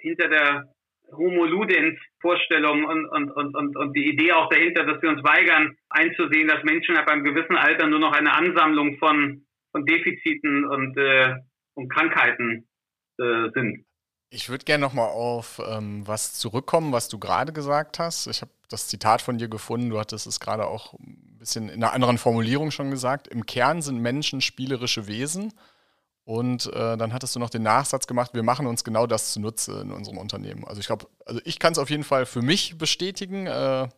hinter der Homo Ludens Vorstellung und, und, und, und, und die Idee auch dahinter, dass wir uns weigern einzusehen, dass Menschen ab einem gewissen Alter nur noch eine Ansammlung von von Defiziten und, äh, und Krankheiten äh, sind. Ich würde gerne nochmal auf ähm, was zurückkommen, was du gerade gesagt hast. Ich habe das Zitat von dir gefunden, du hattest es gerade auch ein bisschen in einer anderen Formulierung schon gesagt. Im Kern sind Menschen spielerische Wesen. Und äh, dann hattest du noch den Nachsatz gemacht, wir machen uns genau das zunutze in unserem Unternehmen. Also ich glaube, also ich kann es auf jeden Fall für mich bestätigen. Äh,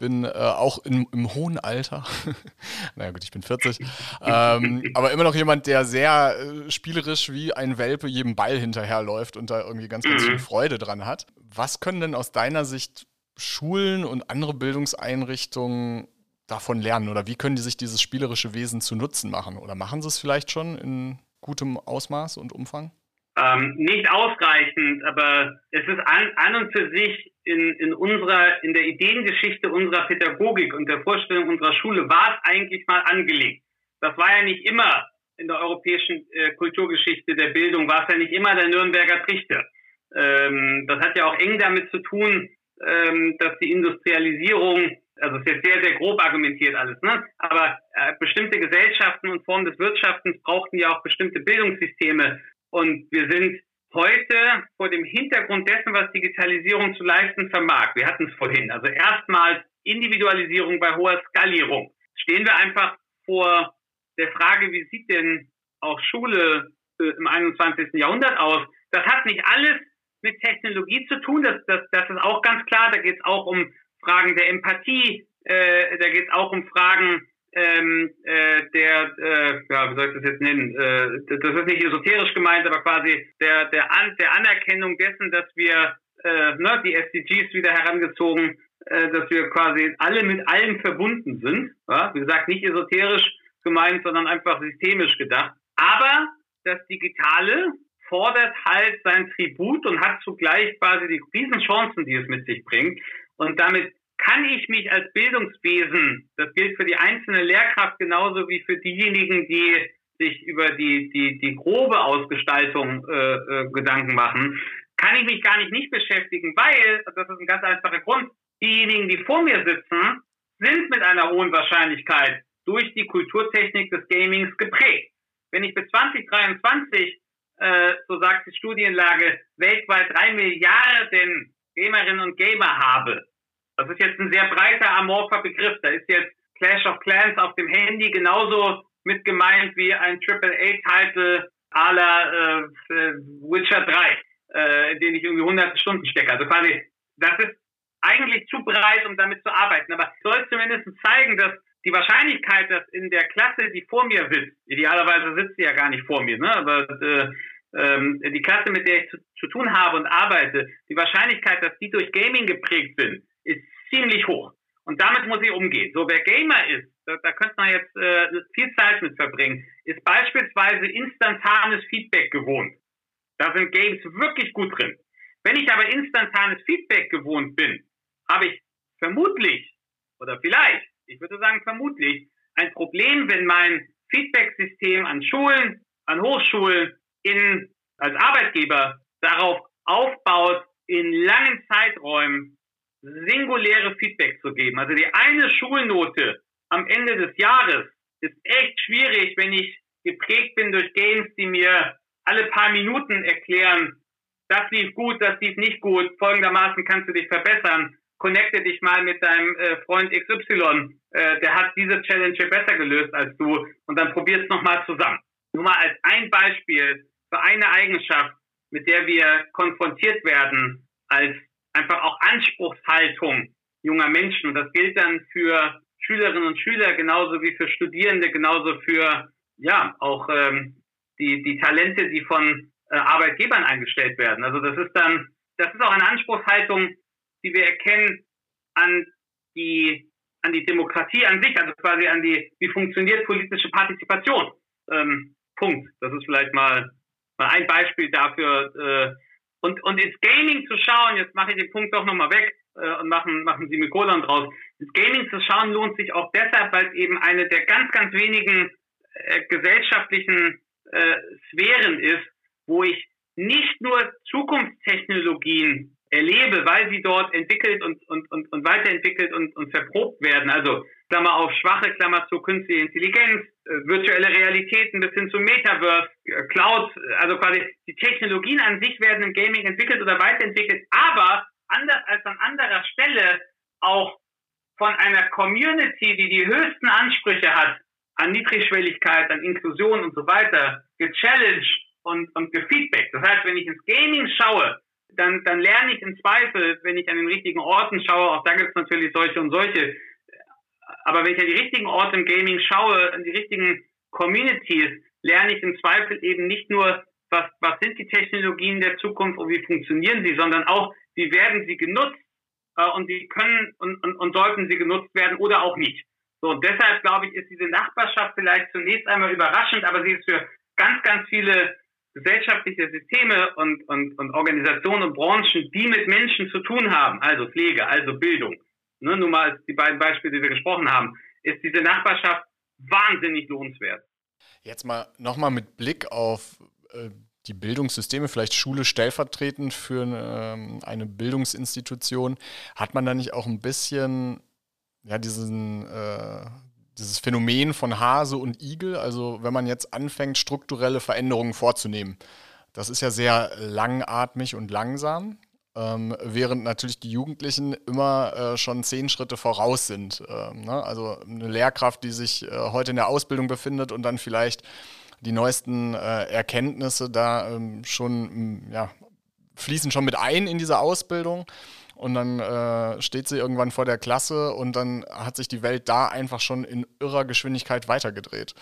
bin äh, auch in, im hohen Alter, naja gut, ich bin 40, ähm, aber immer noch jemand, der sehr äh, spielerisch wie ein Welpe jedem Ball hinterherläuft und da irgendwie ganz, ganz viel mhm. Freude dran hat. Was können denn aus deiner Sicht Schulen und andere Bildungseinrichtungen davon lernen oder wie können die sich dieses spielerische Wesen zu Nutzen machen? Oder machen sie es vielleicht schon in gutem Ausmaß und Umfang? Ähm, nicht ausreichend, aber es ist an, an und für sich in, in unserer, in der Ideengeschichte unserer Pädagogik und der Vorstellung unserer Schule war es eigentlich mal angelegt. Das war ja nicht immer in der europäischen äh, Kulturgeschichte der Bildung, war es ja nicht immer der Nürnberger Trichter. Ähm, das hat ja auch eng damit zu tun, ähm, dass die Industrialisierung, also es ist jetzt sehr, sehr grob argumentiert alles, ne? aber äh, bestimmte Gesellschaften und Formen des Wirtschaftens brauchten ja auch bestimmte Bildungssysteme. Und wir sind heute vor dem Hintergrund dessen, was Digitalisierung zu leisten vermag, wir hatten es vorhin, also erstmals Individualisierung bei hoher Skalierung, stehen wir einfach vor der Frage, wie sieht denn auch Schule äh, im 21. Jahrhundert aus? Das hat nicht alles mit Technologie zu tun, das, das, das ist auch ganz klar, da geht es auch um Fragen der Empathie, äh, da geht es auch um Fragen ähm, äh, der, äh, ja, wie soll ich das jetzt nennen? Äh, das ist nicht esoterisch gemeint, aber quasi der, der, An der Anerkennung dessen, dass wir äh, ne, die SDGs wieder herangezogen, äh, dass wir quasi alle mit allen verbunden sind. Ja? Wie gesagt, nicht esoterisch gemeint, sondern einfach systemisch gedacht. Aber das Digitale fordert halt sein Tribut und hat zugleich quasi die Riesenchancen, die es mit sich bringt. Und damit kann ich mich als Bildungswesen, das gilt für die einzelne Lehrkraft genauso wie für diejenigen, die sich über die, die, die grobe Ausgestaltung äh, äh, Gedanken machen, kann ich mich gar nicht nicht beschäftigen, weil, das ist ein ganz einfacher Grund, diejenigen, die vor mir sitzen, sind mit einer hohen Wahrscheinlichkeit durch die Kulturtechnik des Gamings geprägt. Wenn ich bis 2023, äh, so sagt die Studienlage, weltweit drei Milliarden Gamerinnen und Gamer habe, das ist jetzt ein sehr breiter, amorpher Begriff. Da ist jetzt Clash of Clans auf dem Handy genauso mit gemeint wie ein AAA-Titel à la äh, äh, Witcher 3, äh, in den ich irgendwie hunderte Stunden stecke. Also quasi, das ist eigentlich zu breit, um damit zu arbeiten. Aber soll zumindest zeigen, dass die Wahrscheinlichkeit, dass in der Klasse, die vor mir sitzt, idealerweise sitzt sie ja gar nicht vor mir, ne? aber äh, ähm, die Klasse, mit der ich zu, zu tun habe und arbeite, die Wahrscheinlichkeit, dass die durch Gaming geprägt sind, ist ziemlich hoch. Und damit muss ich umgehen. So, wer Gamer ist, da, da könnte man jetzt äh, viel Zeit mit verbringen, ist beispielsweise instantanes Feedback gewohnt. Da sind Games wirklich gut drin. Wenn ich aber instantanes Feedback gewohnt bin, habe ich vermutlich oder vielleicht, ich würde sagen vermutlich, ein Problem, wenn mein Feedback-System an Schulen, an Hochschulen, in, als Arbeitgeber darauf aufbaut, in langen Zeiträumen singuläre Feedback zu geben. Also die eine Schulnote am Ende des Jahres ist echt schwierig, wenn ich geprägt bin durch Games, die mir alle paar Minuten erklären, das lief gut, das lief nicht gut, folgendermaßen kannst du dich verbessern, connecte dich mal mit deinem äh, Freund XY, äh, der hat diese Challenge besser gelöst als du und dann probier's nochmal zusammen. Nur mal als ein Beispiel für eine Eigenschaft, mit der wir konfrontiert werden als einfach auch Anspruchshaltung junger Menschen. Und das gilt dann für Schülerinnen und Schüler genauso wie für Studierende, genauso für ja auch ähm, die, die Talente, die von äh, Arbeitgebern eingestellt werden. Also das ist dann, das ist auch eine Anspruchshaltung, die wir erkennen an die an die Demokratie an sich, also quasi an die, wie funktioniert politische Partizipation. Ähm, Punkt. Das ist vielleicht mal, mal ein Beispiel dafür, äh, und, und ins Gaming zu schauen, jetzt mache ich den Punkt doch nochmal weg äh, und machen, machen Sie mit Kohlern draus. Ins Gaming zu schauen lohnt sich auch deshalb, weil es eben eine der ganz, ganz wenigen äh, gesellschaftlichen äh, Sphären ist, wo ich nicht nur Zukunftstechnologien erlebe, weil sie dort entwickelt und, und, und, und weiterentwickelt und, und verprobt werden. Also Klammer auf schwache, Klammer zu künstliche Intelligenz, äh, virtuelle Realitäten bis hin zu Metaverse, äh, Cloud, also quasi die Technologien an sich werden im Gaming entwickelt oder weiterentwickelt, aber anders als an anderer Stelle auch von einer Community, die die höchsten Ansprüche hat an Niedrigschwelligkeit, an Inklusion und so weiter, gechallenged und, und gefeedbackt. Das heißt, wenn ich ins Gaming schaue, dann, dann lerne ich im Zweifel, wenn ich an den richtigen Orten schaue, auch da gibt es natürlich solche und solche, aber wenn ich an die richtigen Orte im Gaming schaue, an die richtigen Communities, lerne ich im Zweifel eben nicht nur, was, was sind die Technologien der Zukunft und wie funktionieren sie, sondern auch, wie werden sie genutzt äh, und wie können und, und, und sollten sie genutzt werden oder auch nicht. So, und deshalb glaube ich, ist diese Nachbarschaft vielleicht zunächst einmal überraschend, aber sie ist für ganz, ganz viele gesellschaftliche Systeme und, und, und Organisationen und Branchen, die mit Menschen zu tun haben, also Pflege, also Bildung, ne, nur mal die beiden Beispiele, die wir gesprochen haben, ist diese Nachbarschaft wahnsinnig lohnenswert. Jetzt mal nochmal mit Blick auf äh, die Bildungssysteme, vielleicht Schule stellvertretend für ähm, eine Bildungsinstitution, hat man da nicht auch ein bisschen ja, diesen, äh, dieses Phänomen von Hase und Igel, also wenn man jetzt anfängt, strukturelle Veränderungen vorzunehmen. Das ist ja sehr langatmig und langsam, ähm, während natürlich die Jugendlichen immer äh, schon zehn Schritte voraus sind. Ähm, ne? Also eine Lehrkraft, die sich äh, heute in der Ausbildung befindet und dann vielleicht die neuesten äh, Erkenntnisse da ähm, schon ja, fließen schon mit ein in diese Ausbildung. und dann äh, steht sie irgendwann vor der Klasse und dann hat sich die Welt da einfach schon in irrer Geschwindigkeit weitergedreht.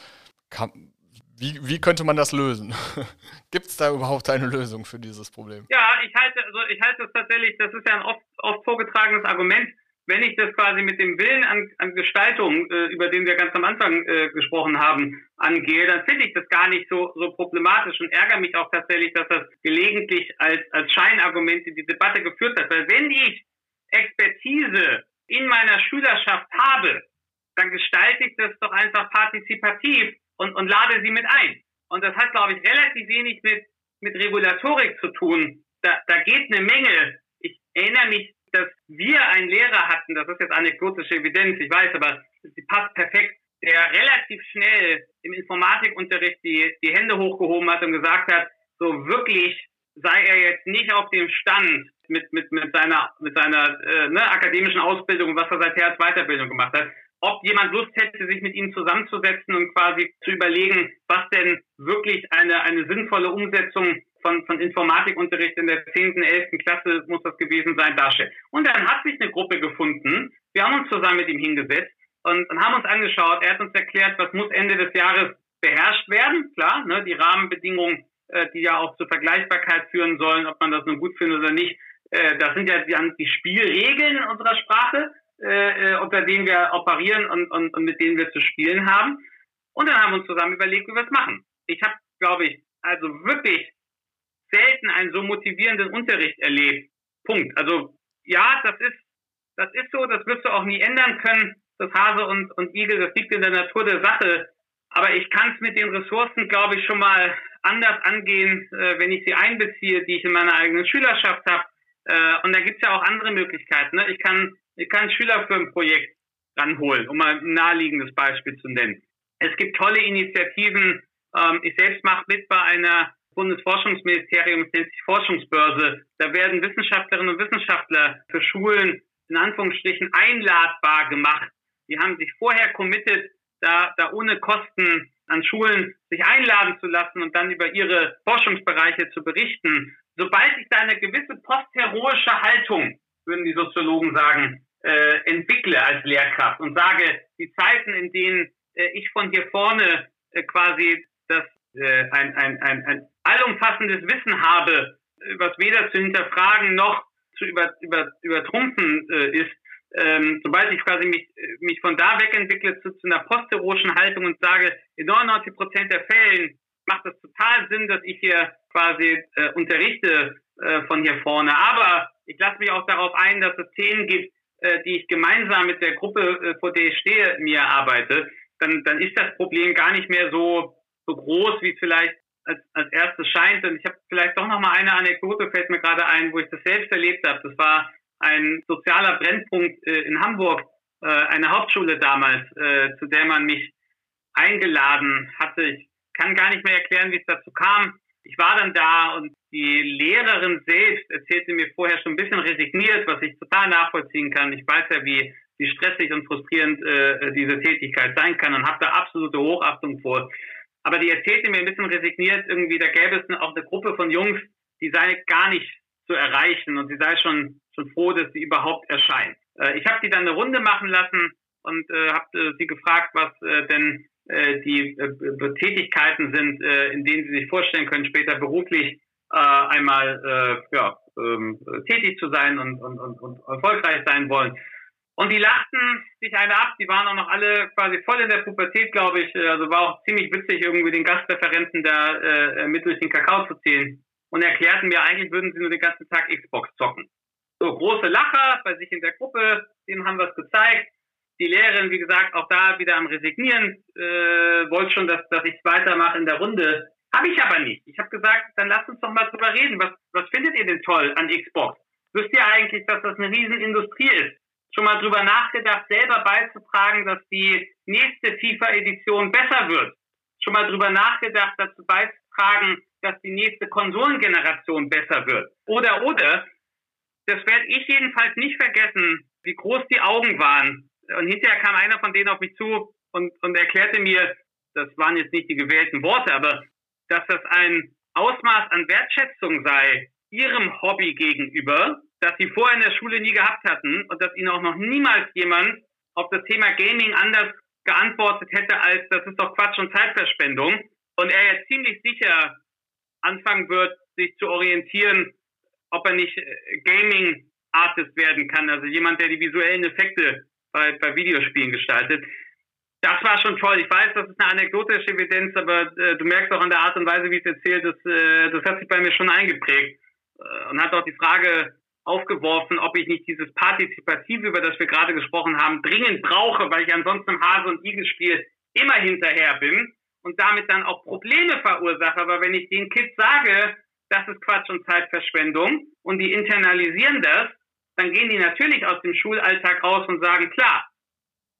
Kann, wie, wie könnte man das lösen? Gibt es da überhaupt eine Lösung für dieses Problem? Ja, ich halte, also ich halte es tatsächlich, das ist ja ein oft, oft vorgetragenes Argument, wenn ich das quasi mit dem Willen an, an Gestaltung, äh, über den wir ganz am Anfang äh, gesprochen haben, angehe, dann finde ich das gar nicht so, so problematisch und ärgere mich auch tatsächlich, dass das gelegentlich als, als Scheinargument in die Debatte geführt hat. Weil wenn ich Expertise in meiner Schülerschaft habe, dann gestalte ich das doch einfach partizipativ und, und lade sie mit ein. Und das hat, glaube ich, relativ wenig mit, mit Regulatorik zu tun. Da, da geht eine Menge. Ich erinnere mich dass wir einen Lehrer hatten, das ist jetzt anekdotische Evidenz, ich weiß, aber sie passt perfekt, der relativ schnell im Informatikunterricht die, die Hände hochgehoben hat und gesagt hat, so wirklich sei er jetzt nicht auf dem Stand mit, mit, mit seiner, mit seiner äh, ne, akademischen Ausbildung, was er seither als Weiterbildung gemacht hat, ob jemand Lust hätte, sich mit ihm zusammenzusetzen und quasi zu überlegen, was denn wirklich eine, eine sinnvolle Umsetzung von, von Informatikunterricht in der 10., 11. Klasse muss das gewesen sein, darstellt. Und dann hat sich eine Gruppe gefunden. Wir haben uns zusammen mit ihm hingesetzt und, und haben uns angeschaut. Er hat uns erklärt, was muss Ende des Jahres beherrscht werden. Klar, ne, die Rahmenbedingungen, äh, die ja auch zur Vergleichbarkeit führen sollen, ob man das nun gut findet oder nicht. Äh, das sind ja die, die Spielregeln in unserer Sprache, äh, äh, unter denen wir operieren und, und, und mit denen wir zu spielen haben. Und dann haben wir uns zusammen überlegt, wie wir es machen. Ich habe, glaube ich, also wirklich selten einen so motivierenden Unterricht erlebt. Punkt. Also ja, das ist, das ist so, das wirst du auch nie ändern können. Das Hase und, und Igel, das liegt in der Natur der Sache. Aber ich kann es mit den Ressourcen, glaube ich, schon mal anders angehen, äh, wenn ich sie einbeziehe, die ich in meiner eigenen Schülerschaft habe. Äh, und da gibt es ja auch andere Möglichkeiten. Ne? Ich kann, kann ein Schülerfirmenprojekt ranholen, um mal ein naheliegendes Beispiel zu nennen. Es gibt tolle Initiativen. Ähm, ich selbst mache mit bei einer Bundesforschungsministerium, es nennt sich Forschungsbörse. Da werden Wissenschaftlerinnen und Wissenschaftler für Schulen in Anführungsstrichen einladbar gemacht. Die haben sich vorher committed, da, da ohne Kosten an Schulen sich einladen zu lassen und dann über ihre Forschungsbereiche zu berichten. Sobald ich da eine gewisse postheroische Haltung, würden die Soziologen sagen, äh, entwickle als Lehrkraft und sage, die Zeiten, in denen äh, ich von hier vorne äh, quasi das äh, ein, ein, ein, ein allumfassendes Wissen habe, was weder zu hinterfragen noch zu über, über, übertrumpfen äh, ist, ähm, sobald ich quasi mich, mich von da weg entwickle zu, zu einer postheroischen Haltung und sage, in 99 Prozent der Fällen macht es total Sinn, dass ich hier quasi äh, unterrichte äh, von hier vorne. Aber ich lasse mich auch darauf ein, dass es Themen gibt, äh, die ich gemeinsam mit der Gruppe, äh, vor der ich stehe, mir arbeite. Dann, dann ist das Problem gar nicht mehr so so groß, wie es vielleicht als, als erstes scheint. Und ich habe vielleicht doch noch mal eine Anekdote, fällt mir gerade ein, wo ich das selbst erlebt habe. Das war ein sozialer Brennpunkt äh, in Hamburg, äh, eine Hauptschule damals, äh, zu der man mich eingeladen hatte. Ich kann gar nicht mehr erklären, wie es dazu kam. Ich war dann da und die Lehrerin selbst erzählte mir vorher schon ein bisschen resigniert, was ich total nachvollziehen kann. Ich weiß ja, wie, wie stressig und frustrierend äh, diese Tätigkeit sein kann und habe da absolute Hochachtung vor. Aber die erzählte mir ein bisschen resigniert, irgendwie, da gäbe es auch eine Gruppe von Jungs, die sei gar nicht zu erreichen und sie sei schon, schon froh, dass sie überhaupt erscheint. Äh, ich habe sie dann eine Runde machen lassen und äh, habe äh, sie gefragt, was äh, denn die äh, Tätigkeiten sind, äh, in denen sie sich vorstellen können, später beruflich äh, einmal äh, ja, ähm, tätig zu sein und, und, und, und erfolgreich sein wollen. Und die lachten sich alle ab, die waren auch noch alle quasi voll in der Pubertät, glaube ich. Also war auch ziemlich witzig, irgendwie den Gastreferenten da äh, mit durch den Kakao zu ziehen. Und erklärten mir, eigentlich würden sie nur den ganzen Tag Xbox zocken. So, große Lacher bei sich in der Gruppe, denen haben wir es gezeigt. Die Lehrerin, wie gesagt, auch da wieder am Resignieren, äh, wollte schon, dass, dass ich weitermache in der Runde. Habe ich aber nicht. Ich habe gesagt, dann lasst uns doch mal drüber reden. Was, was findet ihr denn toll an Xbox? Wisst ihr eigentlich, dass das eine Riesenindustrie ist? schon mal drüber nachgedacht, selber beizutragen, dass die nächste FIFA-Edition besser wird? Schon mal drüber nachgedacht, dazu beizutragen, dass die nächste Konsolengeneration besser wird? Oder, oder, das werde ich jedenfalls nicht vergessen, wie groß die Augen waren. Und hinterher kam einer von denen auf mich zu und, und erklärte mir, das waren jetzt nicht die gewählten Worte, aber dass das ein Ausmaß an Wertschätzung sei, ihrem Hobby gegenüber, das sie vorher in der Schule nie gehabt hatten und dass ihnen auch noch niemals jemand auf das Thema Gaming anders geantwortet hätte als, das ist doch Quatsch und Zeitverschwendung. Und er jetzt ziemlich sicher anfangen wird, sich zu orientieren, ob er nicht äh, Gaming Artist werden kann, also jemand, der die visuellen Effekte bei, bei Videospielen gestaltet. Das war schon toll. Ich weiß, das ist eine anekdotische Evidenz, aber äh, du merkst auch an der Art und Weise, wie es erzählt, das, äh, das hat sich bei mir schon eingeprägt äh, und hat auch die Frage aufgeworfen, ob ich nicht dieses Partizipative, über das wir gerade gesprochen haben, dringend brauche, weil ich ansonsten im Hase- und Igel-Spiel immer hinterher bin und damit dann auch Probleme verursache. Aber wenn ich den Kids sage, das ist Quatsch und Zeitverschwendung und die internalisieren das, dann gehen die natürlich aus dem Schulalltag raus und sagen, klar,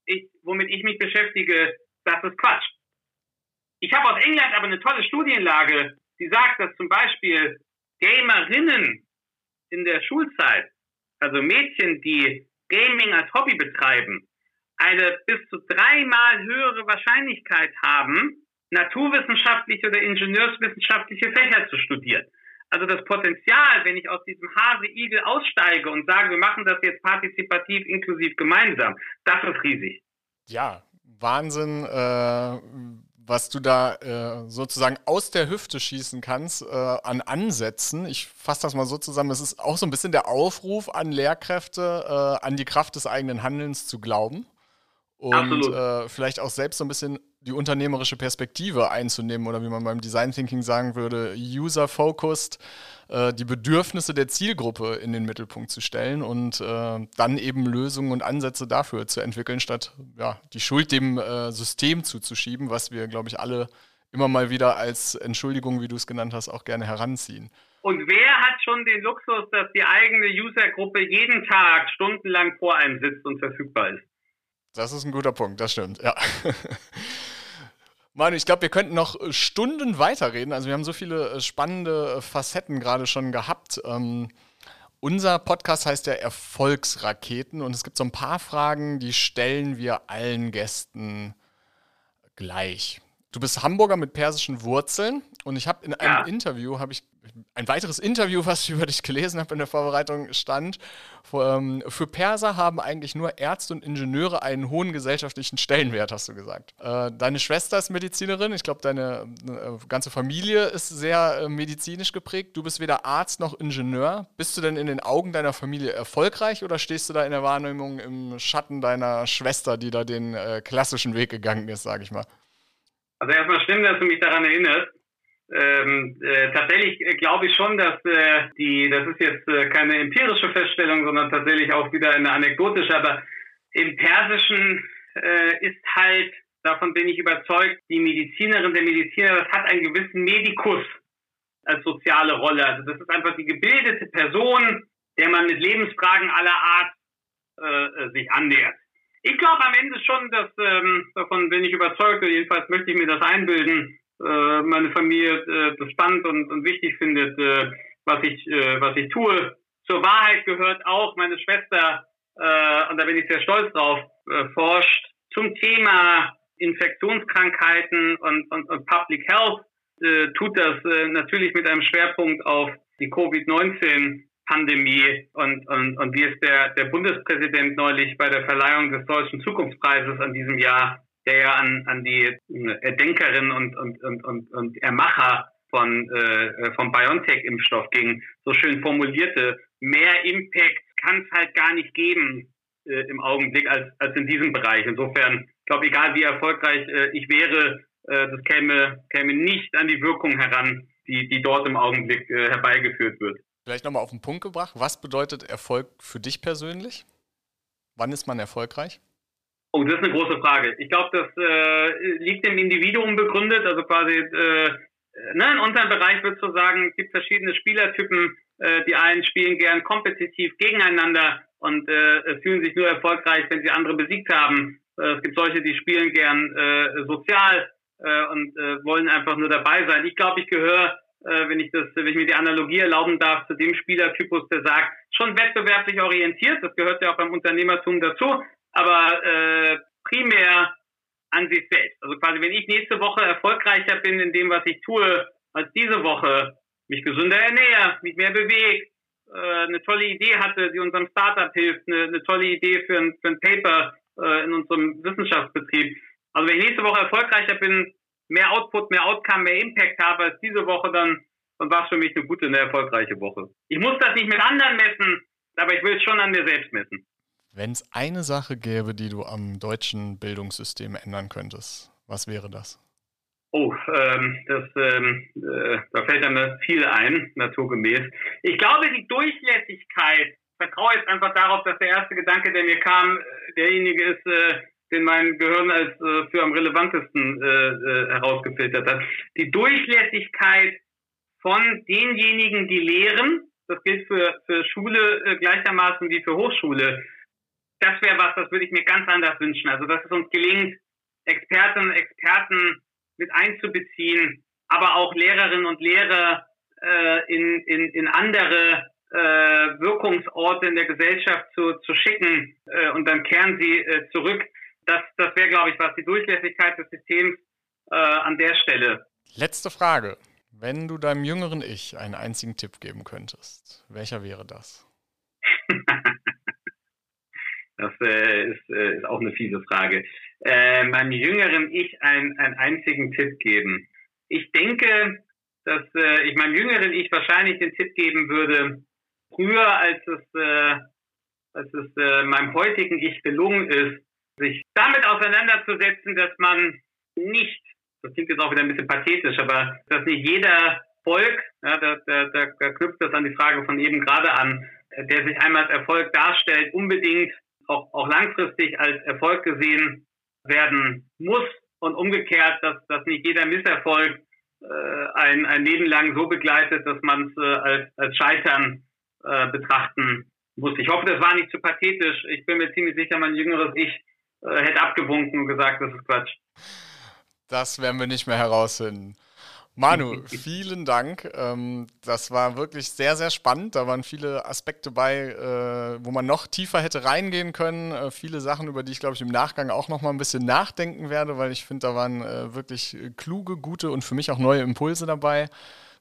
ich, womit ich mich beschäftige, das ist Quatsch. Ich habe aus England aber eine tolle Studienlage, die sagt, dass zum Beispiel Gamerinnen in der Schulzeit, also Mädchen, die Gaming als Hobby betreiben, eine bis zu dreimal höhere Wahrscheinlichkeit haben, naturwissenschaftliche oder ingenieurswissenschaftliche Fächer zu studieren. Also das Potenzial, wenn ich aus diesem Hase-Igel aussteige und sage, wir machen das jetzt partizipativ, inklusiv gemeinsam, das ist riesig. Ja, Wahnsinn, äh, was du da äh, sozusagen aus der Hüfte schießen kannst äh, an Ansätzen. Ich fasse das mal so zusammen. Es ist auch so ein bisschen der Aufruf an Lehrkräfte, äh, an die Kraft des eigenen Handelns zu glauben und äh, vielleicht auch selbst so ein bisschen die unternehmerische Perspektive einzunehmen oder wie man beim Design Thinking sagen würde, user-focused, äh, die Bedürfnisse der Zielgruppe in den Mittelpunkt zu stellen und äh, dann eben Lösungen und Ansätze dafür zu entwickeln, statt ja, die Schuld dem äh, System zuzuschieben, was wir, glaube ich, alle immer mal wieder als Entschuldigung, wie du es genannt hast, auch gerne heranziehen. Und wer hat schon den Luxus, dass die eigene Usergruppe jeden Tag stundenlang vor einem sitzt und verfügbar ist? Das ist ein guter Punkt, das stimmt, ja. Manu, ich glaube, wir könnten noch äh, Stunden weiterreden. Also wir haben so viele äh, spannende äh, Facetten gerade schon gehabt. Ähm, unser Podcast heißt ja Erfolgsraketen und es gibt so ein paar Fragen, die stellen wir allen Gästen gleich. Du bist Hamburger mit persischen Wurzeln und ich habe in einem ja. Interview, habe ich ein weiteres Interview, was ich über dich gelesen habe in der Vorbereitung, stand, ähm, für Perser haben eigentlich nur Ärzte und Ingenieure einen hohen gesellschaftlichen Stellenwert, hast du gesagt. Äh, deine Schwester ist Medizinerin, ich glaube, deine äh, ganze Familie ist sehr äh, medizinisch geprägt. Du bist weder Arzt noch Ingenieur. Bist du denn in den Augen deiner Familie erfolgreich oder stehst du da in der Wahrnehmung im Schatten deiner Schwester, die da den klassischen Weg gegangen ist, sage ich mal? Also erstmal stimmt, dass du mich daran erinnerst. Ähm, äh, tatsächlich äh, glaube ich schon, dass äh, die, das ist jetzt äh, keine empirische Feststellung, sondern tatsächlich auch wieder eine anekdotische, aber im Persischen äh, ist halt, davon bin ich überzeugt, die Medizinerin, der Mediziner, das hat einen gewissen Medikus als soziale Rolle. Also das ist einfach die gebildete Person, der man mit Lebensfragen aller Art äh, äh sich annähert. Ich glaube am Ende schon, dass ähm, davon bin ich überzeugt, oder jedenfalls möchte ich mir das einbilden, äh, meine Familie äh, das spannend und, und wichtig findet, äh, was ich äh, was ich tue. Zur Wahrheit gehört auch meine Schwester äh, und da bin ich sehr stolz drauf, äh, forscht zum Thema Infektionskrankheiten und, und, und Public Health. Äh, tut das äh, natürlich mit einem Schwerpunkt auf die Covid-19 Pandemie und, und, und wie es der, der Bundespräsident neulich bei der Verleihung des Deutschen Zukunftspreises an diesem Jahr der ja an, an die Erdenkerin und, und, und, und, und Ermacher von, äh, vom BioNTech-Impfstoff ging, so schön formulierte, mehr Impact kann es halt gar nicht geben äh, im Augenblick als, als in diesem Bereich. Insofern, glaube egal wie erfolgreich äh, ich wäre, äh, das käme, käme nicht an die Wirkung heran, die, die dort im Augenblick äh, herbeigeführt wird. Vielleicht nochmal auf den Punkt gebracht. Was bedeutet Erfolg für dich persönlich? Wann ist man erfolgreich? Oh, das ist eine große Frage. Ich glaube, das äh, liegt im Individuum begründet. Also quasi äh, ne, in unserem Bereich würdest du sagen, es gibt verschiedene Spielertypen. Äh, die einen spielen gern kompetitiv gegeneinander und äh, fühlen sich nur erfolgreich, wenn sie andere besiegt haben. Äh, es gibt solche, die spielen gern äh, sozial und wollen einfach nur dabei sein. Ich glaube, ich gehöre, wenn ich das, wenn ich mir die Analogie erlauben darf, zu dem Spielertypus, der sagt, schon wettbewerblich orientiert. Das gehört ja auch beim Unternehmertum dazu aber äh, primär an sich selbst. Also quasi, wenn ich nächste Woche erfolgreicher bin in dem, was ich tue, als diese Woche, mich gesünder ernähre, mich mehr bewege, äh, eine tolle Idee hatte, die unserem Startup hilft, eine, eine tolle Idee für ein, für ein Paper äh, in unserem Wissenschaftsbetrieb. Also wenn ich nächste Woche erfolgreicher bin, mehr Output, mehr Outcome, mehr Impact habe als diese Woche, dann, dann war es für mich eine gute, eine erfolgreiche Woche. Ich muss das nicht mit anderen messen, aber ich will es schon an mir selbst messen. Wenn es eine Sache gäbe, die du am deutschen Bildungssystem ändern könntest, was wäre das? Oh, ähm, das, ähm, äh, da fällt einem viel ein, naturgemäß. Ich glaube, die Durchlässigkeit, vertraue jetzt einfach darauf, dass der erste Gedanke, der mir kam, äh, derjenige ist, äh, den mein Gehirn als äh, für am relevantesten äh, äh, herausgefiltert hat. Die Durchlässigkeit von denjenigen, die lehren, das gilt für, für Schule äh, gleichermaßen wie für Hochschule. Das wäre was, das würde ich mir ganz anders wünschen. Also, dass es uns gelingt, Expertinnen und Experten mit einzubeziehen, aber auch Lehrerinnen und Lehrer äh, in, in, in andere äh, Wirkungsorte in der Gesellschaft zu, zu schicken äh, und dann kehren sie äh, zurück. Das, das wäre, glaube ich, was die Durchlässigkeit des Systems äh, an der Stelle. Letzte Frage. Wenn du deinem jüngeren Ich einen einzigen Tipp geben könntest, welcher wäre das? das äh, ist, äh, ist auch eine fiese Frage äh, meinem jüngeren Ich einen, einen einzigen Tipp geben. Ich denke, dass äh, ich meinem jüngeren Ich wahrscheinlich den Tipp geben würde, früher als es, äh, als es meinem heutigen Ich gelungen ist, sich damit auseinanderzusetzen, dass man nicht, das klingt jetzt auch wieder ein bisschen pathetisch, aber dass nicht jeder Volk, ja, da, da, da, knüpft das an die Frage von eben gerade an, der sich einmal als Erfolg darstellt, unbedingt auch, auch langfristig als Erfolg gesehen werden muss und umgekehrt, dass, dass nicht jeder Misserfolg äh, ein, ein Leben lang so begleitet, dass man es äh, als, als Scheitern äh, betrachten muss. Ich hoffe, das war nicht zu pathetisch. Ich bin mir ziemlich sicher, mein jüngeres Ich äh, hätte abgewunken und gesagt, das ist Quatsch. Das werden wir nicht mehr herausfinden. Manu, vielen Dank. Ähm, das war wirklich sehr, sehr spannend. Da waren viele Aspekte bei, äh, wo man noch tiefer hätte reingehen können. Äh, viele Sachen, über die ich, glaube ich, im Nachgang auch noch mal ein bisschen nachdenken werde, weil ich finde, da waren wirklich kluge, gute und für mich auch neue Impulse dabei.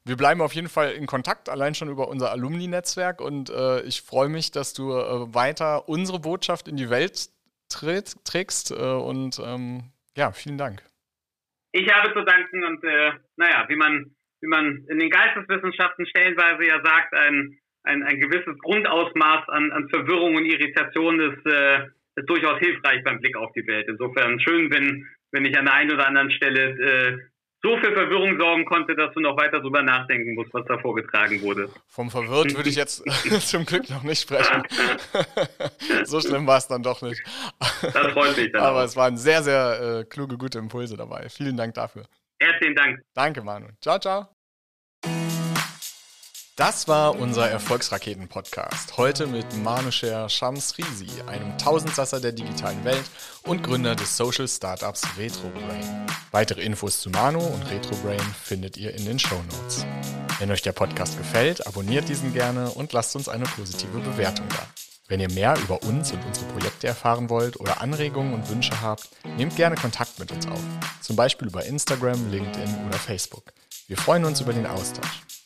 Wir bleiben auf jeden Fall in Kontakt, allein schon über unser Alumni-Netzwerk. Und ich freue mich, dass du weiter unsere Botschaft in die Welt trägst. und ähm, ja, vielen Dank. Ich habe zu danken und äh, naja, wie man, wie man in den Geisteswissenschaften stellenweise ja sagt, ein, ein, ein gewisses Grundausmaß an, an Verwirrung und Irritation ist, äh, ist durchaus hilfreich beim Blick auf die Welt. Insofern schön, wenn, wenn ich an der einen oder anderen Stelle äh, so für Verwirrung sorgen konnte, dass du noch weiter drüber nachdenken musst, was da vorgetragen wurde. Vom Verwirrt würde ich jetzt zum Glück noch nicht sprechen. so schlimm war es dann doch nicht. Das freut mich dann. Aber auch. es waren sehr, sehr äh, kluge, gute Impulse dabei. Vielen Dank dafür. Herzlichen Dank. Danke, Manu. Ciao, ciao. Das war unser Erfolgsraketen-Podcast. Heute mit Manusher Shamsrizi, einem Tausendsasser der digitalen Welt und Gründer des Social Startups RetroBrain. Weitere Infos zu Manu und RetroBrain findet ihr in den Show Notes. Wenn euch der Podcast gefällt, abonniert diesen gerne und lasst uns eine positive Bewertung da. Wenn ihr mehr über uns und unsere Projekte erfahren wollt oder Anregungen und Wünsche habt, nehmt gerne Kontakt mit uns auf. Zum Beispiel über Instagram, LinkedIn oder Facebook. Wir freuen uns über den Austausch.